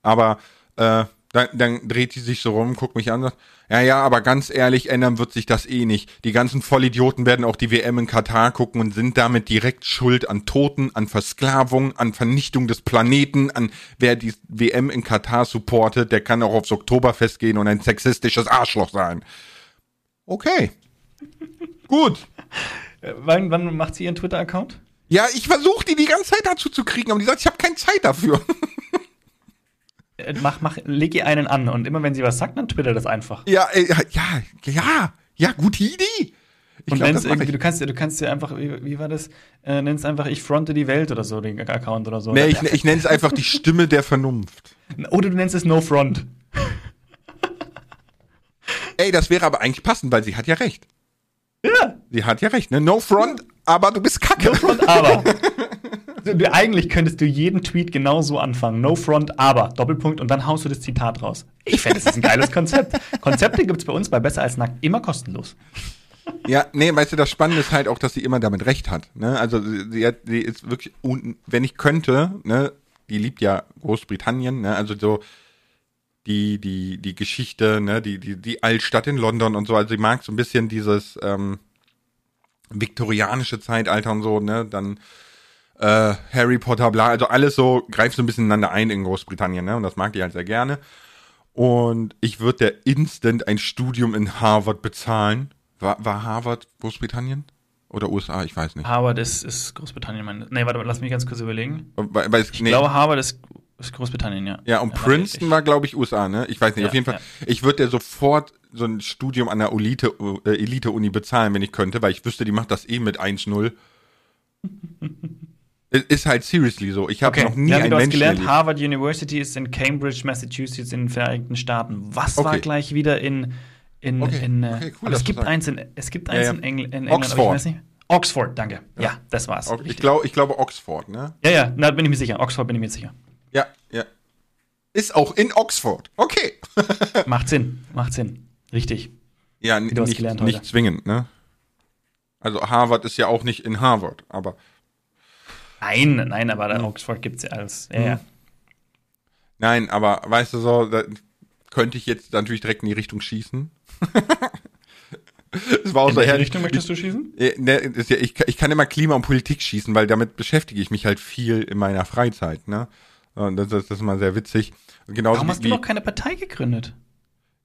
Aber äh, dann, dann dreht sie sich so rum, guckt mich an und sagt, ja, ja, aber ganz ehrlich, ändern wird sich das eh nicht. Die ganzen Vollidioten werden auch die WM in Katar gucken und sind damit direkt schuld an Toten, an Versklavung, an Vernichtung des Planeten, an wer die WM in Katar supportet, der kann auch aufs Oktoberfest gehen und ein sexistisches Arschloch sein. Okay. Gut. Äh, wann, wann macht sie ihren Twitter-Account? Ja, ich versuche die die ganze Zeit dazu zu kriegen, aber die sagt, ich habe keine Zeit dafür. Äh, Mach, mach, leg ihr einen an und immer wenn sie was sagt, dann twitter das einfach. Ja, äh, ja, ja, ja, gute Idee. Ich und glaub, irgendwie, du kannst, du kannst dir einfach, wie, wie war das? Äh, nenn's einfach, ich fronte die Welt oder so, den Account oder so. Nee, ich, ich nenne es einfach die Stimme der Vernunft. Oder du nennst es No Front. Ey, das wäre aber eigentlich passend, weil sie hat ja recht. Ja, Sie hat ja recht, ne? No front, aber du bist kacke. No Front, aber. Du, du, eigentlich könntest du jeden Tweet genauso anfangen. No Front, aber. Doppelpunkt und dann haust du das Zitat raus. Ich finde, das ist ein geiles Konzept. Konzepte gibt es bei uns bei Besser als Nackt immer kostenlos. Ja, nee, weißt du, das Spannende ist halt auch, dass sie immer damit recht hat. Ne? Also sie, hat, sie ist wirklich, wenn ich könnte, ne, die liebt ja Großbritannien, ne? Also so die, die, die Geschichte, ne, die, die, die Altstadt in London und so. Also sie mag so ein bisschen dieses, ähm, viktorianische Zeitalter und so, ne? Dann äh, Harry Potter, bla, also alles so greift so ein bisschen ineinander ein in Großbritannien, ne? Und das mag ich halt sehr gerne. Und ich würde der instant ein Studium in Harvard bezahlen. War, war Harvard Großbritannien? Oder USA, ich weiß nicht. Harvard ist, ist Großbritannien, meine. Nee, warte, lass mich ganz kurz überlegen. Weil, weil, ich nee. glaube, Harvard ist, ist Großbritannien, ja. Ja, und ja, Princeton war, glaube ich, USA, ne? Ich weiß nicht, Ja, auf jeden Fall. ja. Ich würde dir sofort so ein Studium an der Elite, äh, Elite-Uni bezahlen, wenn ich könnte, weil ich wüsste, die macht das eh mit 1-0. Es ist halt seriously so. Ich habe Okay, noch nie ja, einen Menschen gelernt, erlebt. Harvard University ist in Cambridge, Massachusetts in den Vereinigten Staaten. Was war Okay. gleich wieder in in, Okay, in äh, okay, cool, es gibt sagst. eins in es gibt Ja, eins ja. in, Engl in England, aber ich Oxford. weiß nicht. Oxford, danke. Ja, das war's. Ich, glaub, ich glaube Oxford, ne? ja, ja, da bin ich mir sicher. Oxford bin ich mir sicher. Ja, ja. Ist auch in Oxford. Okay. Macht Sinn, macht Sinn. Richtig. Ja, nicht, nicht zwingend, ne? Also Harvard ist ja auch nicht in Harvard, aber Nein, nein, aber Hm. da Oxford gibt's ja als ja, ja. nein, aber weißt du so, da könnte ich jetzt natürlich direkt in die Richtung schießen. Es war auch In so welche. Richtung möchtest du schießen? Ja, ne, das ich, ich kann immer Klima und Politik schießen, weil damit beschäftige ich mich halt viel in meiner Freizeit, ne? Das, ist- das ist mal sehr witzig. Genauso Warum wie, hast du noch keine Partei gegründet?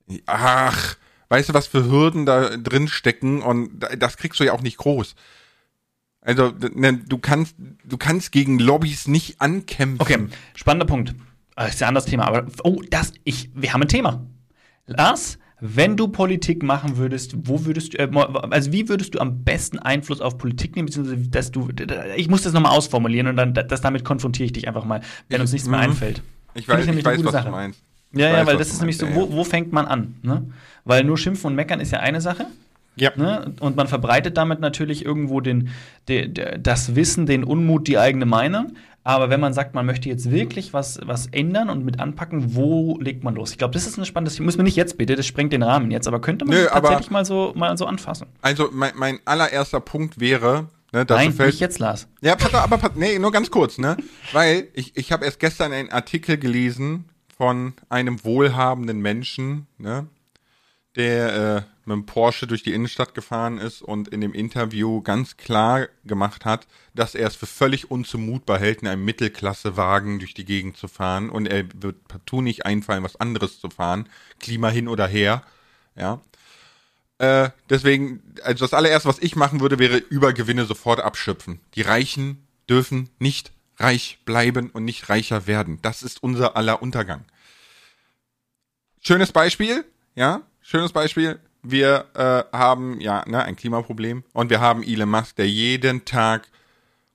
wie, ach, weißt du, was für Hürden da drin stecken und da- das kriegst du ja auch nicht groß. Also, ne, du kannst, du kannst gegen Lobbys nicht ankämpfen. Okay, spannender Punkt. Ah, ist ja ein anderes Thema, aber oh, das ich wir haben ein Thema. Lars, wenn du Politik machen würdest, wo würdest du äh, also wie würdest du am besten Einfluss auf Politik nehmen beziehungsweise dass du ich muss das nochmal ausformulieren und dann das damit konfrontiere ich dich einfach mal, wenn uns nichts mehr Mhm. einfällt. Ich weiß, ich ich nämlich eine weiß gute was Sache. du meinst. Ja, Ich ja, weiß, weil das ist nämlich so, wo, wo fängt man an? Ne? Weil nur schimpfen und meckern ist ja eine Sache. Ja. Ne? Und man verbreitet damit natürlich irgendwo den, de, de, das Wissen, den Unmut, die eigene Meinung. Aber wenn man sagt, man möchte jetzt wirklich was, was ändern und mit anpacken, wo legt man los? Ich glaube, das ist ein spannendes Thema. Muss man nicht jetzt bitte, das sprengt den Rahmen jetzt, aber könnte man Nö, tatsächlich mal so, mal so anfassen. Also, mein, mein allererster Punkt wäre, ne, dass Nein, nicht jetzt, Lars. Ja, pass aber pass, nee, nur ganz kurz, ne? Weil ich, ich habe erst gestern einen Artikel gelesen von einem wohlhabenden Menschen, ne? Der äh, mit dem Porsche durch die Innenstadt gefahren ist und in dem Interview ganz klar gemacht hat, dass er es für völlig unzumutbar hält, in einem Mittelklassewagen durch die Gegend zu fahren und er wird partout nicht einfallen, was anderes zu fahren, Klima hin oder her, ja. Äh, deswegen, also das allererste, was ich machen würde, wäre Übergewinne sofort abschöpfen. Die Reichen dürfen nicht reich bleiben und nicht reicher werden. Das ist unser aller Untergang. Schönes Beispiel, ja, schönes Beispiel. Wir äh, haben ja ne, ein Klimaproblem und wir haben Elon Musk, der jeden Tag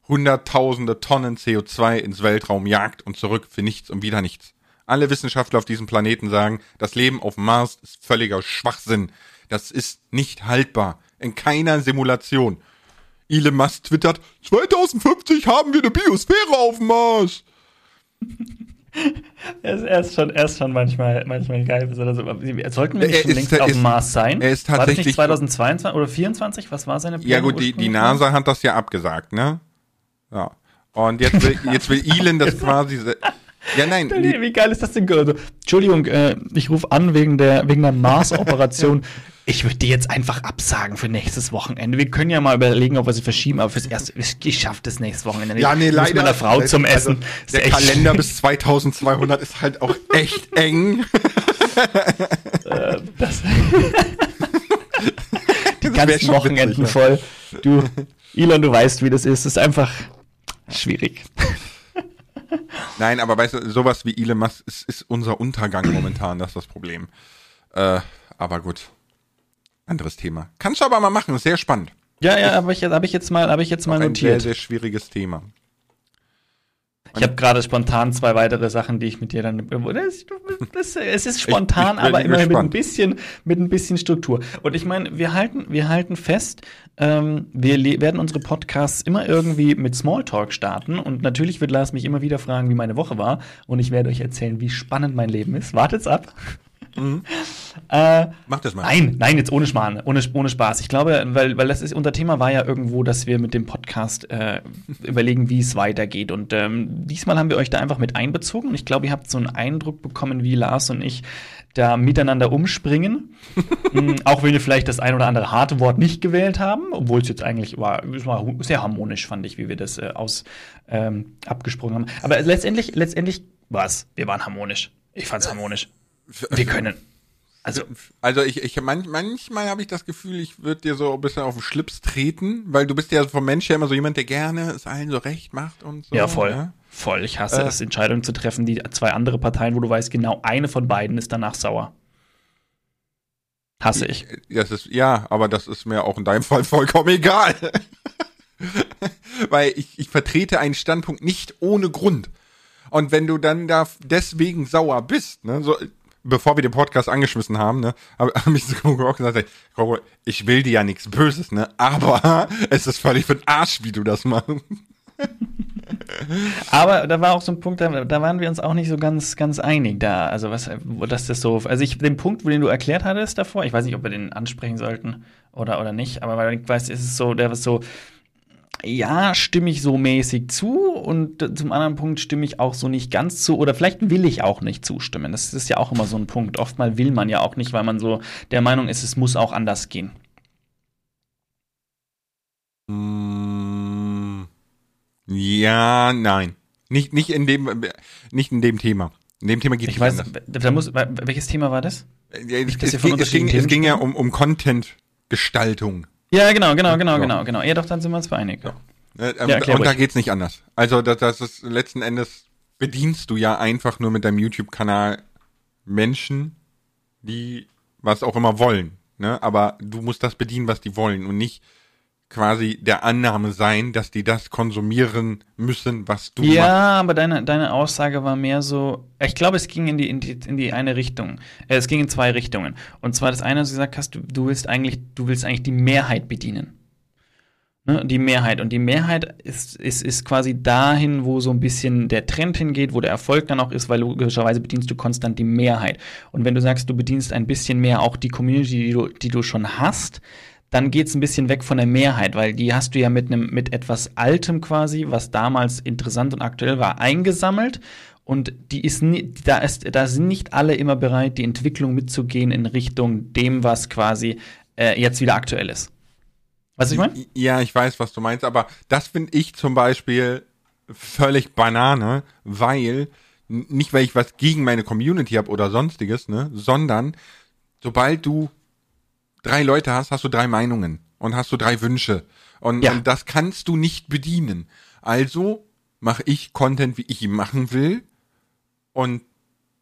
hunderttausende Tonnen CO2 ins Weltraum jagt und zurück für nichts und wieder nichts. Alle Wissenschaftler auf diesem Planeten sagen, das Leben auf Mars ist völliger Schwachsinn. Das ist nicht haltbar. In keiner Simulation. Elon Musk twittert, 2050 haben wir eine Biosphäre auf Mars. Er ist, schon, er ist schon manchmal, manchmal geil. So. Sollten wir nicht schon längst auf dem Mars sein? er ist War das tatsächlich- nicht 2022 oder 2024? Was war seine Ja Pläne gut, die, die? NASA hat das ja abgesagt, ne? Ja. Und jetzt will, jetzt will Elon das quasi... Ja, nein, Wie geil ist das denn? Also, Entschuldigung, äh, ich rufe an wegen der, wegen der Mars-Operation. Ich würde die jetzt einfach absagen für nächstes Wochenende. Wir können ja mal überlegen, ob wir sie verschieben, aber fürs Erste, ich schaffe das nächstes Wochenende nicht. Ja, nee, muss leider. mit meiner Frau zum Also, Essen. Der echt- Kalender bis 2200 ist halt auch echt eng. Das, die ganzen Wochenenden witzig, voll. Du, Elon, du weißt, wie das ist. Das ist einfach schwierig. Nein, aber weißt du, sowas wie Elon Musk ist, ist unser Untergang momentan, das ist das Problem. Äh, aber gut. Anderes Thema. Kannst du aber mal machen, ist sehr spannend. Ja, ja, aber ich, hab ich jetzt mal, habe ich jetzt mal Ein sehr, notiert. sehr schwieriges Thema. Ich habe gerade spontan zwei weitere Sachen, die ich mit dir dann. Das, das, es ist spontan, Ich- ich aber immerhin mit ein bisschen, mit ein bisschen Struktur. Und ich meine, wir halten, wir halten fest, ähm, wir werden unsere Podcasts immer irgendwie mit Smalltalk starten. Und natürlich wird Lars mich immer wieder fragen, wie meine Woche war. Und ich werde euch erzählen, wie spannend mein Leben ist. Wartet's ab. Mhm. Äh, Mach das mal. Nein, nein, jetzt ohne Spaß, ohne, ohne Spaß. Ich glaube, weil, weil das ist, unser Thema war ja irgendwo, dass wir mit dem Podcast äh, überlegen, wie es weitergeht. Und ähm, diesmal haben wir euch da einfach mit einbezogen. Und ich glaube, ihr habt so einen Eindruck bekommen, wie Lars und ich da miteinander umspringen. Mhm, auch wenn wir vielleicht das ein oder andere harte Wort nicht gewählt haben, obwohl es jetzt eigentlich war, es war sehr harmonisch, fand ich, wie wir das äh, aus ähm, abgesprungen haben. Aber letztendlich, letztendlich was? Wir waren harmonisch. Ich fand's harmonisch. Wir können. Also, Also ich, ich manch, manchmal habe ich das Gefühl, ich würde dir so ein bisschen auf den Schlips treten, weil du bist ja vom Mensch her immer so jemand, der gerne es allen so recht macht und so. ja, voll. Ja? Voll. Ich hasse Äh. es, Entscheidungen zu treffen, die zwei andere Parteien, wo du weißt, genau eine von beiden ist danach sauer. Hasse ich. Das ist, ja, aber das ist mir auch in deinem Fall vollkommen egal. Weil ich, ich vertrete einen Standpunkt nicht ohne Grund. Und wenn du dann da deswegen sauer bist, ne, so, bevor wir den Podcast angeschmissen haben, ne, habe hab ich so auch gesagt, ich will dir ja nichts Böses, ne, aber es ist völlig für den Arsch, wie du das machst. Aber da war auch so ein Punkt, da, da waren wir uns auch nicht so ganz, ganz einig da. Also was, wo das so, also ich, den Punkt, den du erklärt hattest davor, ich weiß nicht, ob wir den ansprechen sollten oder, oder nicht, aber weil ich weiß, es ist so, der was so, ja, stimme ich so mäßig zu und zum anderen Punkt stimme ich auch so nicht ganz zu oder vielleicht will ich auch nicht zustimmen. Das ist ja auch immer so ein Punkt. Oftmal will man ja auch nicht, weil man so der Meinung ist, es muss auch anders gehen. Mm, Ja, nein. Nicht, nicht in dem, nicht in dem Thema. In dem Thema geht Ich es weiß, anders. da muss, welches Thema war das? Ja, es, wir von ging, es, ging, es ging ja um, um Content-Gestaltung. Ja, genau, genau, genau, Ja. genau, genau. Ja, doch, dann sind wir uns vereinigt. Ne, ähm, Ja, und da geht's nicht anders. Also das, das ist letzten Endes bedienst du ja einfach nur mit deinem YouTube-Kanal Menschen, die was auch immer wollen. Ne? Aber du musst das bedienen, was die wollen und nicht quasi der Annahme sein, dass die das konsumieren müssen, was du machst. Ja, aber deine, deine Aussage war mehr so, ich glaube, es ging in die, in die, in die eine Richtung. Äh, es ging in zwei Richtungen. Und zwar das eine, was du gesagt hast, du, du willst eigentlich, du willst eigentlich die Mehrheit bedienen. Ne? Die Mehrheit. Und die Mehrheit ist, ist, ist quasi dahin, wo so ein bisschen der Trend hingeht, wo der Erfolg dann auch ist, weil logischerweise bedienst du konstant die Mehrheit. Und wenn du sagst, du bedienst ein bisschen mehr auch die Community, die du, die du schon hast, dann geht's ein bisschen weg von der Mehrheit, weil die hast du ja mit einem mit etwas Altem quasi, was damals interessant und aktuell war, eingesammelt. Und die ist nie, da ist, da sind nicht alle immer bereit, die Entwicklung mitzugehen in Richtung dem, was quasi äh, jetzt wieder aktuell ist. Was ich meine? Ja, ich weiß, was du meinst, aber das finde ich zum Beispiel völlig Banane, weil, nicht weil ich was gegen meine Community habe oder sonstiges, ne, sondern sobald du drei Leute hast, hast du drei Meinungen und hast du drei Wünsche. Und, Ja. und das kannst du nicht bedienen. Also mache ich Content, wie ich ihn machen will und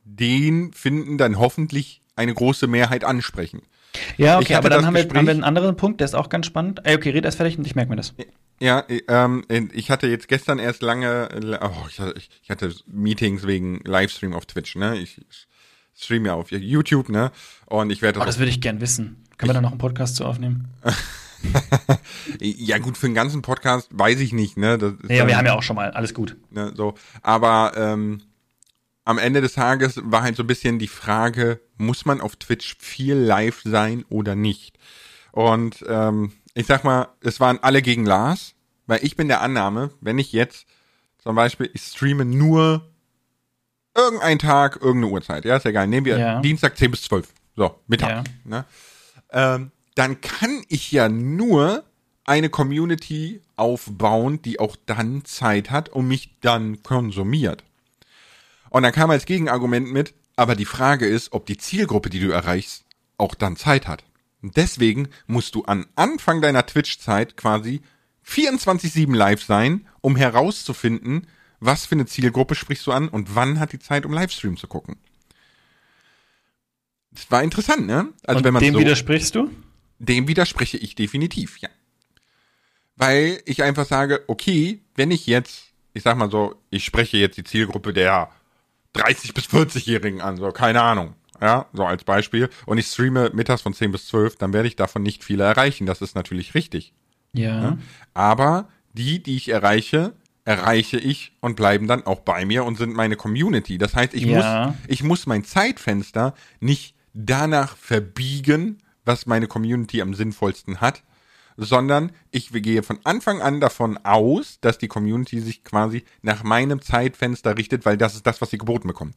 den finden dann hoffentlich eine große Mehrheit ansprechen. Ja, okay, aber dann haben wir, Gespräch- haben wir einen anderen Punkt, der ist auch ganz spannend. Ey, okay, red erst fertig und ich merke mir das. Ja, äh, ähm, ich hatte jetzt gestern erst lange, oh, ich, hatte- Meetings wegen Livestream auf Twitch, ne? Ich streame ja auf YouTube, ne? Und ich werde Oh, das würde ich gern wissen. Können wir da noch einen Podcast zu aufnehmen? ja gut für den ganzen Podcast weiß ich nicht, ne? Das Ja, dann- wir haben ja auch schon mal, alles gut. ne, so. Aber ähm, am Ende des Tages war halt so ein bisschen die Frage, muss man auf Twitch viel live sein oder nicht? Und ähm, ich sag mal, es waren alle gegen Lars, weil ich bin der Annahme, wenn ich jetzt zum Beispiel, ich streame nur irgendeinen Tag, irgendeine Uhrzeit, ja, ist egal, nehmen wir Ja. Dienstag 10 bis 12, so, Mittag, Ja. ne? Ähm, dann kann ich ja nur eine Community aufbauen, die auch dann Zeit hat und mich dann konsumiert. Und dann kam als Gegenargument mit, aber die Frage ist, ob die Zielgruppe, die du erreichst, auch dann Zeit hat. Deswegen musst du an Anfang deiner Twitch-Zeit quasi 24-7 live sein, um herauszufinden, was für eine Zielgruppe sprichst du an und wann hat die Zeit, um Livestream zu gucken. Das war interessant, ne? Also und wenn man dem so widersprichst du? dem widerspreche ich definitiv, ja. Weil ich einfach sage, okay, wenn ich jetzt, ich sag mal so, ich spreche jetzt die Zielgruppe der 30 bis 40-Jährigen an, so, keine Ahnung, ja, so als Beispiel, und ich streame mittags von 10 bis 12, dann werde ich davon nicht viele erreichen, das ist natürlich richtig. Ja. Aber die, die ich erreiche, erreiche ich und bleiben dann auch bei mir und sind meine Community. Das heißt, ich Ja. muss, ich muss mein Zeitfenster nicht danach verbiegen, was meine Community am sinnvollsten hat, sondern ich gehe von Anfang an davon aus, dass die Community sich quasi nach meinem Zeitfenster richtet, weil das ist das, was sie geboten bekommt.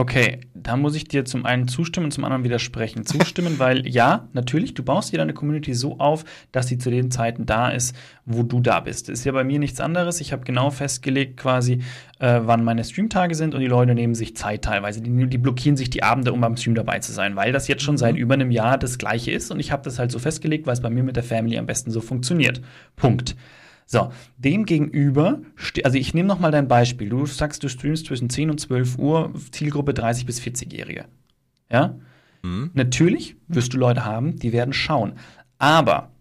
Okay, da muss ich dir zum einen zustimmen, zum anderen widersprechen. Zustimmen, weil ja, natürlich, du baust dir deine Community so auf, dass sie zu den Zeiten da ist, wo du da bist. Ist ja bei mir nichts anderes. Ich habe genau festgelegt, quasi, äh, wann meine Streamtage sind und die Leute nehmen sich Zeit teilweise. Die, die, blockieren sich die Abende, um beim Stream dabei zu sein, weil das jetzt schon seit mhm. über einem Jahr das gleiche ist und ich habe das halt so festgelegt, weil es bei mir mit der Family am besten so funktioniert. Punkt. So, dem gegenüber, also ich nehme noch mal dein Beispiel. Du sagst, du streamst zwischen 10 und 12 Uhr, Zielgruppe 30 bis 40-Jährige. Ja? Mhm. Natürlich wirst du Leute haben, die werden schauen. Aber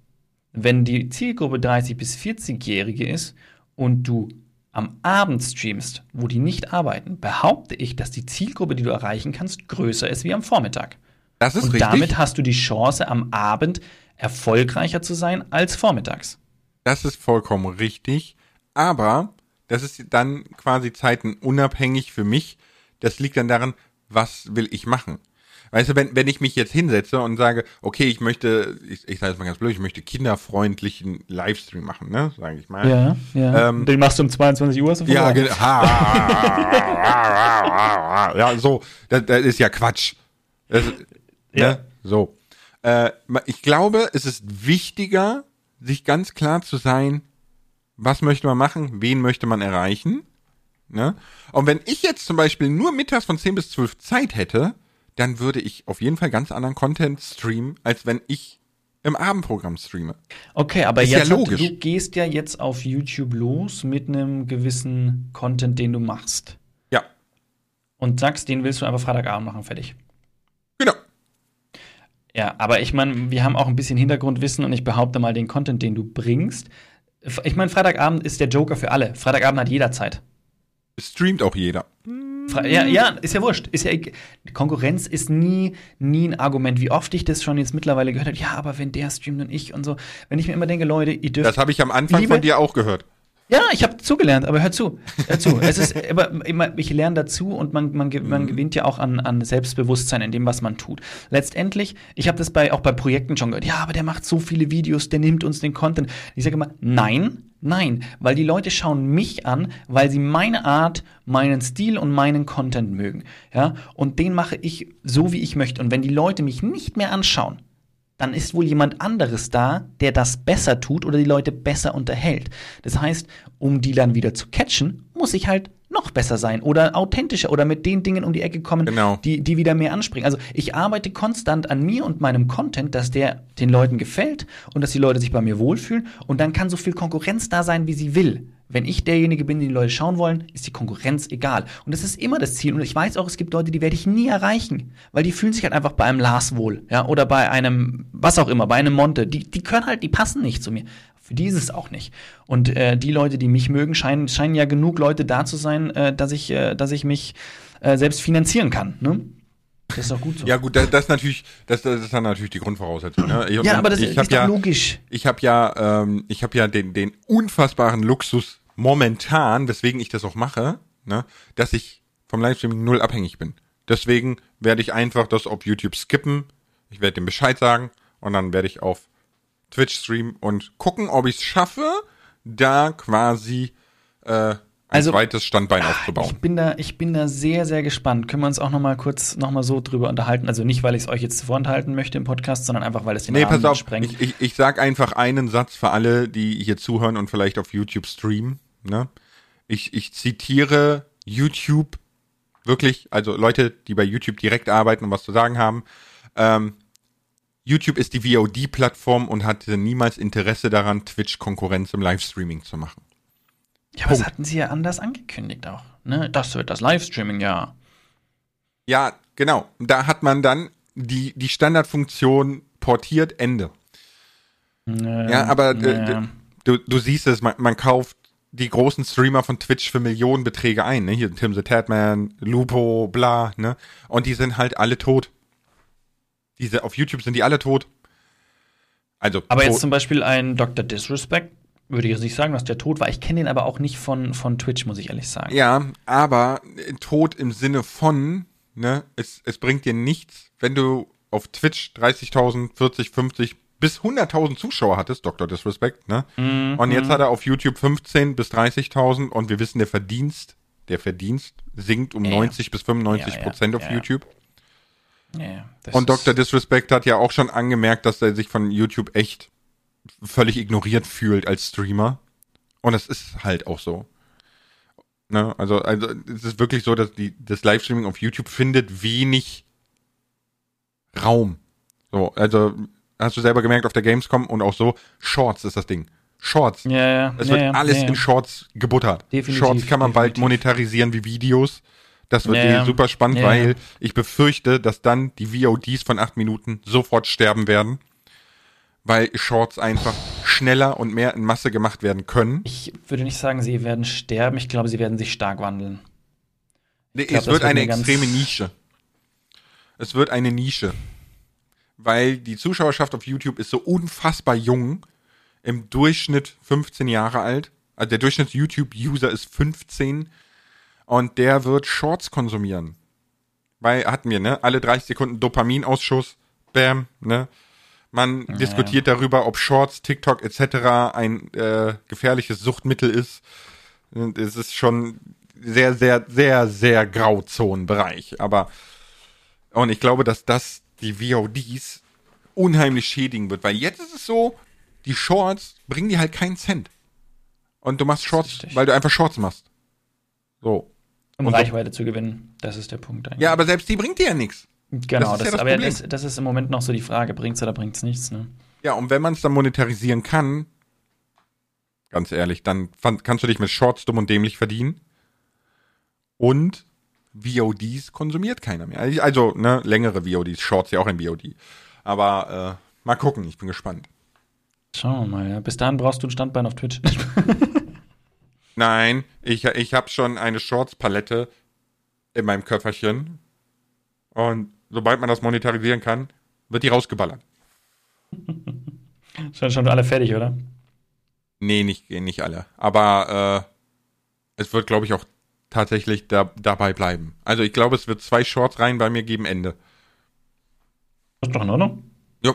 wenn die Zielgruppe 30 bis 40-Jährige ist und du am Abend streamst, wo die nicht arbeiten, behaupte ich, dass die Zielgruppe, die du erreichen kannst, größer ist wie am Vormittag. Das ist und richtig. damit hast du die Chance, am Abend erfolgreicher zu sein als vormittags. Das ist vollkommen richtig. Aber das ist dann quasi zeitenunabhängig für mich. Das liegt dann daran, was will ich machen? Weißt du, wenn, wenn ich mich jetzt hinsetze und sage, okay, ich möchte, ich, ich sage jetzt mal ganz blöd, ich möchte kinderfreundlichen Livestream machen, ne, sage ich mal. Ja, ja. Ähm, Den machst du um 22 Uhr so Ja, genau. ja, so, das, das ist ja Quatsch. Das, ja. Ne? So. Äh, ich glaube, es ist wichtiger, sich ganz klar zu sein, was möchte man machen, wen möchte man erreichen. Ne? Und wenn ich jetzt zum Beispiel nur mittags von 10 bis 12 Zeit hätte, dann würde ich auf jeden Fall ganz anderen Content streamen, als wenn ich im Abendprogramm streame. Okay, aber Ist jetzt ja logisch. du gehst ja jetzt auf YouTube los mit einem gewissen Content, den du machst. Ja. Und sagst, den willst du einfach Freitagabend machen, fertig. Ja, aber ich meine, wir haben auch ein bisschen Hintergrundwissen und ich behaupte mal, den Content, den du bringst. Ich meine, Freitagabend ist der Joker für alle. Freitagabend hat jeder Zeit. Streamt auch jeder. Ja, ja, ist ja wurscht. Ist ja, Konkurrenz ist nie, nie ein Argument. Wie oft ich das schon jetzt mittlerweile gehört habe, ja, aber wenn der streamt und ich und so. Wenn ich mir immer denke, Leute, ihr dürft. Das habe ich am Anfang von dir auch gehört. Ja, ich habe zugelernt, aber hör zu. Hör zu. es ist, aber ich lerne dazu und man, man, man mhm. gewinnt ja auch an, an Selbstbewusstsein in dem, was man tut. Letztendlich, ich habe das bei, auch bei Projekten schon gehört, ja, aber der macht so viele Videos, der nimmt uns den Content. Ich sage immer, nein, nein, weil die Leute schauen mich an, weil sie meine Art, meinen Stil und meinen Content mögen. Ja, und den mache ich so, wie ich möchte. Und wenn die Leute mich nicht mehr anschauen, dann ist wohl jemand anderes da, der das besser tut oder die Leute besser unterhält. Das heißt, um die dann wieder zu catchen, muss ich halt noch besser sein oder authentischer oder mit den Dingen um die Ecke kommen, genau. die, die wieder mehr anspringen. Also ich arbeite konstant an mir und meinem Content, dass der den Leuten gefällt und dass die Leute sich bei mir wohlfühlen und dann kann so viel Konkurrenz da sein, wie sie will. Wenn ich derjenige bin, den die Leute schauen wollen, ist die Konkurrenz egal. Und das ist immer das Ziel. Und ich weiß auch, es gibt Leute, die werde ich nie erreichen, weil die fühlen sich halt einfach bei einem Lars wohl, ja, oder bei einem, was auch immer, bei einem Monte. Die, die können halt, die passen nicht zu mir. Für die ist es auch nicht. Und äh, die Leute, die mich mögen, scheinen, scheinen ja genug Leute da zu sein, äh, dass ich, äh, dass ich mich äh, selbst finanzieren kann. Ne? Das ist doch gut so. Ja, gut, das, das natürlich, das, das ist dann natürlich die Grundvoraussetzung. Ne? Ich, ja, aber das ist doch ja, logisch. Ich habe ja, ähm, ich habe ja den, den unfassbaren Luxus momentan, weswegen ich das auch mache, ne, dass ich vom Livestreaming null abhängig bin. Deswegen werde ich einfach das auf YouTube skippen. Ich werde dem Bescheid sagen und dann werde ich auf Twitch streamen und gucken, ob ich es schaffe, da quasi äh, ein also, zweites Standbein ah, aufzubauen. Ich bin da, ich bin da sehr, sehr gespannt. Können wir uns auch noch mal kurz noch mal so drüber unterhalten? Also nicht, weil ich es euch jetzt vorenthalten möchte im Podcast, sondern einfach, weil es den nee, Rahmen pass auf, sprengt. Ich, ich, ich sag einfach einen Satz für alle, die hier zuhören und vielleicht auf YouTube streamen. Ne? Ich, ich zitiere YouTube wirklich, also Leute, die bei YouTube direkt arbeiten und was zu sagen haben. Ähm, YouTube ist die VOD-Plattform und hatte niemals Interesse daran, Twitch-Konkurrenz im Livestreaming zu machen. Ja, aber das hatten sie ja anders angekündigt auch. Ne? Das wird das Livestreaming, ja. Ja, genau. Da hat man dann die, die Standardfunktion portiert, Ende. Äh, ja, aber äh, du, du siehst es, man, man kauft die großen Streamer von Twitch für Millionenbeträge ein, ne? Hier Tim the Tatman, Lupo, bla, ne? Und die sind halt alle tot. Diese, auf YouTube sind die alle tot. Also. Aber tot. jetzt zum Beispiel ein Dr. Disrespect, würde ich jetzt nicht sagen, dass der tot war. Ich kenne den aber auch nicht von, von Twitch, muss ich ehrlich sagen. Ja, aber tot im Sinne von, ne, es, es bringt dir nichts, wenn du auf Twitch 30.000, 40, 50 bis 100.000 Zuschauer hattest, Dr. Disrespect, ne? Mhm. Und jetzt hat er auf YouTube 15 bis 30.000 und wir wissen, der Verdienst, der Verdienst sinkt um Ja, ja. 90 bis 95 Ja, Prozent auf ja, ja. YouTube. Und Dr. Disrespect hat ja auch schon angemerkt, dass er sich von YouTube echt völlig ignoriert fühlt als Streamer. Und das ist halt auch so. Ne? Also, also es ist wirklich so, dass die, das Livestreaming auf YouTube findet wenig Raum. So, also hast du selber gemerkt auf der Gamescom und auch so, Shorts ist das Ding. Shorts. Ja, ja. Es ja, wird ja, alles ja, in Shorts gebuttert. Definitiv, Shorts kann man bald definitiv. monetarisieren wie Videos. Das wird Ja, super spannend, weil ich befürchte, dass dann die VODs von acht Minuten sofort sterben werden, weil Shorts einfach schneller und mehr in Masse gemacht werden können. Ich würde nicht sagen, sie werden sterben. Ich glaube, sie werden sich stark wandeln. Glaub, es wird wird eine extreme Nische. Es wird eine Nische. Weil die Zuschauerschaft auf YouTube ist so unfassbar jung. Im Durchschnitt 15 Jahre alt. Also der Durchschnitts-YouTube-User ist 15. Und der wird Shorts konsumieren. Weil hatten wir, ne? Alle 30 Sekunden Dopaminausschuss. Bam, ne? Man diskutiert darüber, ob Shorts, TikTok etc. ein äh, gefährliches Suchtmittel ist. Und es ist schon sehr, sehr, sehr, sehr Grauzonenbereich. Aber und ich glaube, dass das die VODs unheimlich schädigen wird, weil jetzt ist es so, die Shorts bringen dir halt keinen Cent. Und du machst Shorts, weil du einfach Shorts machst. So. Um Und so- Reichweite zu gewinnen. Das ist der Punkt eigentlich. Ja, aber selbst die bringt dir ja nichts. genau. das ist Das ja das aber das, das ist im Moment noch so die Frage: bringt's oder bringt's nichts? Ne? Ja, und wenn man es dann monetarisieren kann, ganz ehrlich, dann kannst du dich mit Shorts dumm und dämlich verdienen. Und VODs konsumiert keiner mehr. Also, ne, längere VODs, Shorts ja auch ein VOD. Aber äh, mal gucken, ich bin gespannt. Schauen wir mal. Ja. Bis dahin brauchst du ein Standbein auf Twitch. Nein, ich, ich habe schon eine Shorts-Palette in meinem Köfferchen. Und sobald man das monetarisieren kann, wird die rausgeballert. schon, schon alle fertig, oder? Nee, nicht, nicht alle. Aber äh, es wird, glaube ich, auch tatsächlich da, dabei bleiben. Also ich glaube, es wird zwei Shorts rein bei mir geben Ende. Das ist doch in Ordnung. Jo.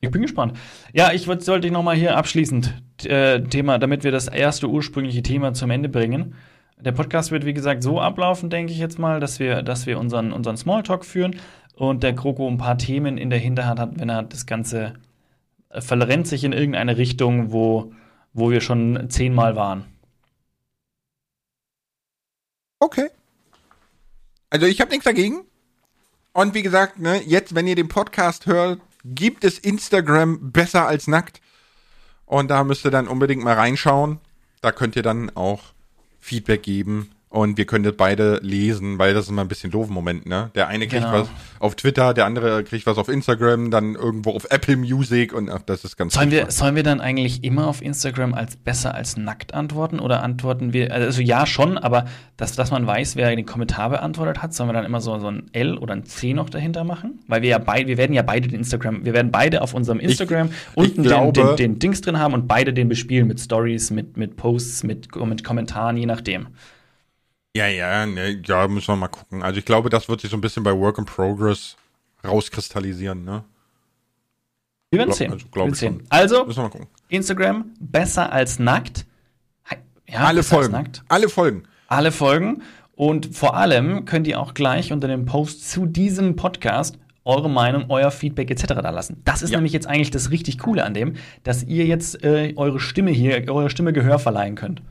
Ich bin gespannt. Ja, ich würd, sollte ich noch mal hier abschließend äh, Thema, damit wir das erste ursprüngliche Thema zum Ende bringen. Der Podcast wird, wie gesagt, so ablaufen, denke ich jetzt mal, dass wir, dass wir unseren, unseren Smalltalk führen und der Kroko ein paar Themen in der Hinterhand hat, wenn er das Ganze äh, verrennt sich in irgendeine Richtung, wo, wo wir schon zehnmal waren. Okay. Also ich habe nichts dagegen. Und wie gesagt, ne, jetzt, wenn ihr den Podcast hört, gibt es Instagram besser als nackt. Und da müsst ihr dann unbedingt mal reinschauen. Da könnt ihr dann auch Feedback geben. Und wir können das beide lesen, weil das ist immer ein bisschen doof im Moment, ne? Der eine kriegt Genau. was auf Twitter, der andere kriegt was auf Instagram, dann irgendwo auf Apple Music und ach, das ist ganz Sollen wir, sollen wir dann eigentlich immer auf Instagram als besser als nackt antworten oder antworten wir, also ja schon, aber dass, dass man weiß, wer den Kommentar beantwortet hat, sollen wir dann immer so, so ein L oder ein C noch dahinter machen? Weil wir ja beide, wir werden ja beide den Instagram, wir werden beide auf unserem Instagram unten glaube- den, den, den Dings drin haben und beide den bespielen mit Stories, mit, mit Posts, mit, mit Kommentaren, je nachdem. Ja, ja, ne, ja, müssen wir mal gucken. Also ich glaube, das wird sich so ein bisschen bei Work in Progress rauskristallisieren, ne? Wir werden sehen. also wir glaub ich sehen. Also, Müssen wir mal gucken. Instagram besser als nackt. Ja, Alle Folgen. nackt. Alle Folgen. alle Folgen. Und vor allem könnt ihr auch gleich unter dem Post zu diesem Podcast eure Meinung, euer Feedback etc. da lassen. Das ist Ja. nämlich jetzt eigentlich das richtig Coole an dem, dass ihr jetzt äh, eure Stimme hier, eure Stimme Gehör verleihen könnt.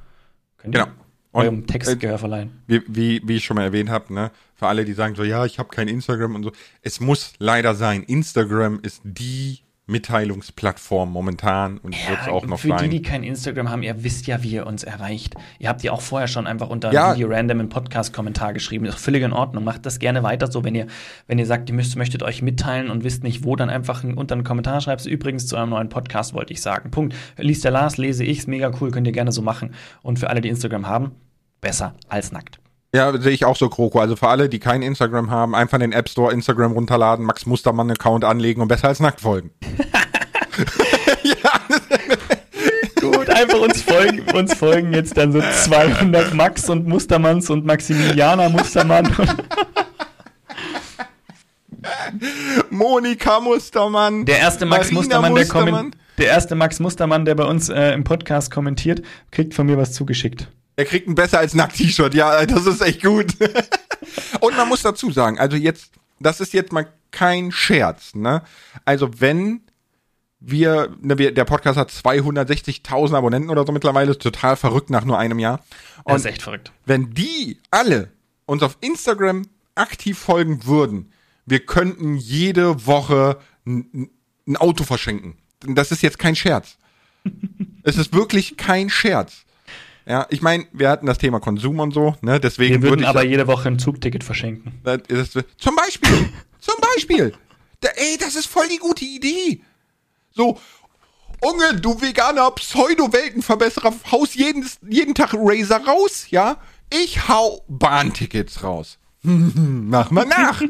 Könnt ihr Genau. eurem Und, Text äh, Gehör verleihen. Wie, wie, wie ich schon mal erwähnt habe, ne, für alle, die sagen so, ja, ich habe kein Instagram und so, es muss leider sein. Instagram ist die Mitteilungsplattform momentan und wird es auch noch für die, sein. die kein Instagram haben, ihr wisst ja, wie ihr uns erreicht. Ihr habt ja auch vorher schon einfach unter Ja. Video random einen Podcast-Kommentar geschrieben. Ist völlig in Ordnung. Macht das gerne weiter so, wenn ihr, wenn ihr sagt, ihr müsst, möchtet euch mitteilen und wisst nicht wo, dann einfach einen- unter einen Kommentar schreibt. Übrigens zu einem neuen Podcast wollte ich sagen. Punkt. Liest der Lars, lese ich's, mega cool, könnt ihr gerne so machen. Und für alle, die Instagram haben, besser als nackt. Ja, sehe ich auch so, Kroko. Also für alle, die kein Instagram haben, einfach den App Store Instagram runterladen, Max Mustermann Account anlegen und besser als nackt folgen. Gut, einfach uns folgen, uns folgen jetzt dann so 200 Max und Mustermanns und Maximilianer Mustermann. Monika Mustermann. Der erste Max Mustermann, der, Mustermann. kommen, der erste Max Mustermann, der bei uns äh, im Podcast kommentiert, kriegt von mir was zugeschickt. Er kriegt ein besser als Nackt-T-Shirt. Ja, das ist echt gut. Und man muss dazu sagen, also jetzt, das ist jetzt mal kein Scherz, ne? Also wenn wir, ne, wir der Podcast hat 260.000 Abonnenten oder so mittlerweile, ist total verrückt nach nur einem Jahr. Das Und ist echt verrückt. wenn die alle uns auf Instagram aktiv folgen würden, wir könnten jede Woche ein, ein Auto verschenken. Das ist jetzt kein Scherz. es ist wirklich kein Scherz. Ja, ich meine, wir hatten das Thema Konsum und so, ne? Deswegen Wir würde würden ich aber jede Woche ein Zugticket verschenken. das ist, zum Beispiel, zum Beispiel. Da, ey, das ist voll die gute Idee. So, Unge, du veganer Pseudo-Weltenverbesserer, haust jeden, jeden Tag Razer raus, ja? Ich hau Bahntickets raus. Mach mal nach,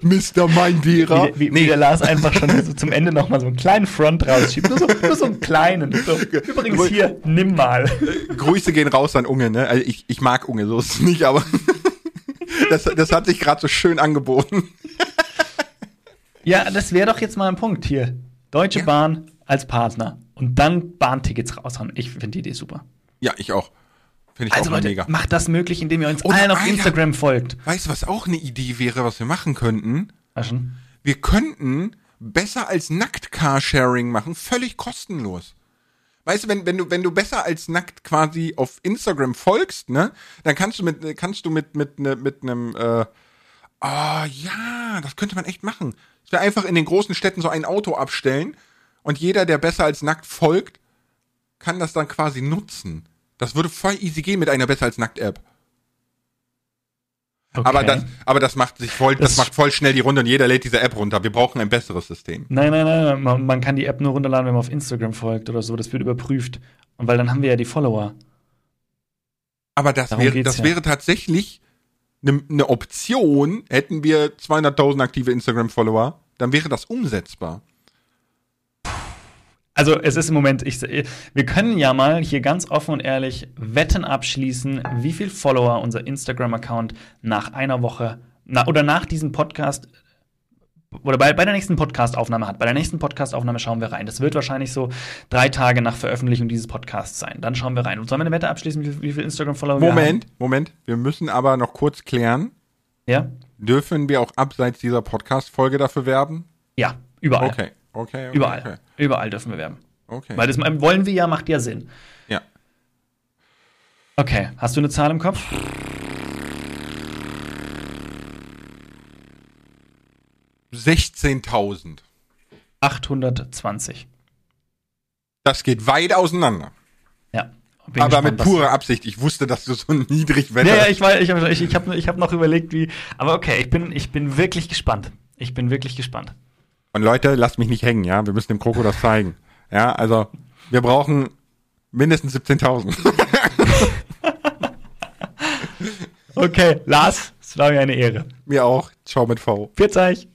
Mr. Meinderer. Wie, wie, wie der Lars einfach schon so zum Ende nochmal so einen kleinen Front rausschiebt. Nur so, nur so einen kleinen. So. Übrigens hier, nimm mal. Grüße gehen raus an Unge, ne? Also ich, ich mag Unge, so ist es nicht, aber das, das hat sich gerade so schön angeboten. Ja, das wäre doch jetzt mal ein Punkt hier. Deutsche Ja. Bahn als Partner und dann Bahntickets raushauen. Ich finde die Idee super. Ja, ich auch. Finde ich Also auch Leute, mega. macht das möglich, indem ihr uns Und allen auf Alter. Instagram folgt. Weißt du, was auch eine Idee wäre, was wir machen könnten? Aschen. Wir könnten besser als nackt Carsharing machen, völlig kostenlos. Weißt du, wenn, wenn du, wenn du besser als nackt quasi auf Instagram folgst, ne, dann kannst du mit, kannst du mit, mit, ne, mit einem, äh, ah, ja, das könnte man echt machen. Dass wir einfach in den großen Städten so ein Auto abstellen und jeder, der besser als nackt folgt, kann das dann quasi nutzen. Das würde voll easy gehen mit einer besser als nackt App. Okay. Aber das, aber das macht sich voll, das, Das- macht voll schnell die Runde und jeder lädt diese App runter. Wir brauchen ein besseres System. Nein, nein, nein, man, man kann die App nur runterladen, wenn man auf Instagram folgt oder so. Das wird überprüft. Und weil dann haben wir ja die Follower. Aber das Darum wäre, das ja. wäre tatsächlich eine ne Option. Hätten wir 200.000 aktive Instagram-Follower, dann wäre das umsetzbar. Also es ist im Moment, ich, wir können ja mal hier ganz offen und ehrlich Wetten abschließen, wie viel Follower unser Instagram-Account nach einer Woche na, oder nach diesem Podcast oder bei, bei der nächsten Podcast-Aufnahme hat. Bei der nächsten Podcast-Aufnahme schauen wir rein. Das wird wahrscheinlich so drei Tage nach Veröffentlichung dieses Podcasts sein. Dann schauen wir rein. Und sollen wir eine Wette abschließen, wie, wie viel Instagram-Follower wir haben? Moment, Moment. Wir müssen aber noch kurz klären. Ja? Dürfen wir auch abseits dieser Podcast-Folge dafür werben? Ja, überall. Okay, okay, okay. Überall. Okay. Überall dürfen wir werben. okay. Weil das wollen wir ja, macht ja Sinn. ja. Okay, hast du eine Zahl im Kopf? $16.000. 820. Das geht weit auseinander. Ja. Aber gespannt, mit purer Absicht. Ich wusste, dass du so niedrig wetterst. Ja, ja, ich weiß, ich habe ich, ich hab, ich hab noch überlegt, wie. Aber okay, ich bin, ich bin wirklich gespannt. Ich bin wirklich gespannt. Und Leute, lasst mich nicht hängen, ja. Wir müssen dem Kroko das zeigen. Ja, also wir brauchen mindestens 17.000. Okay, Lars, es war mir eine Ehre. Mir auch. Ciao mit V. Pfiat euch.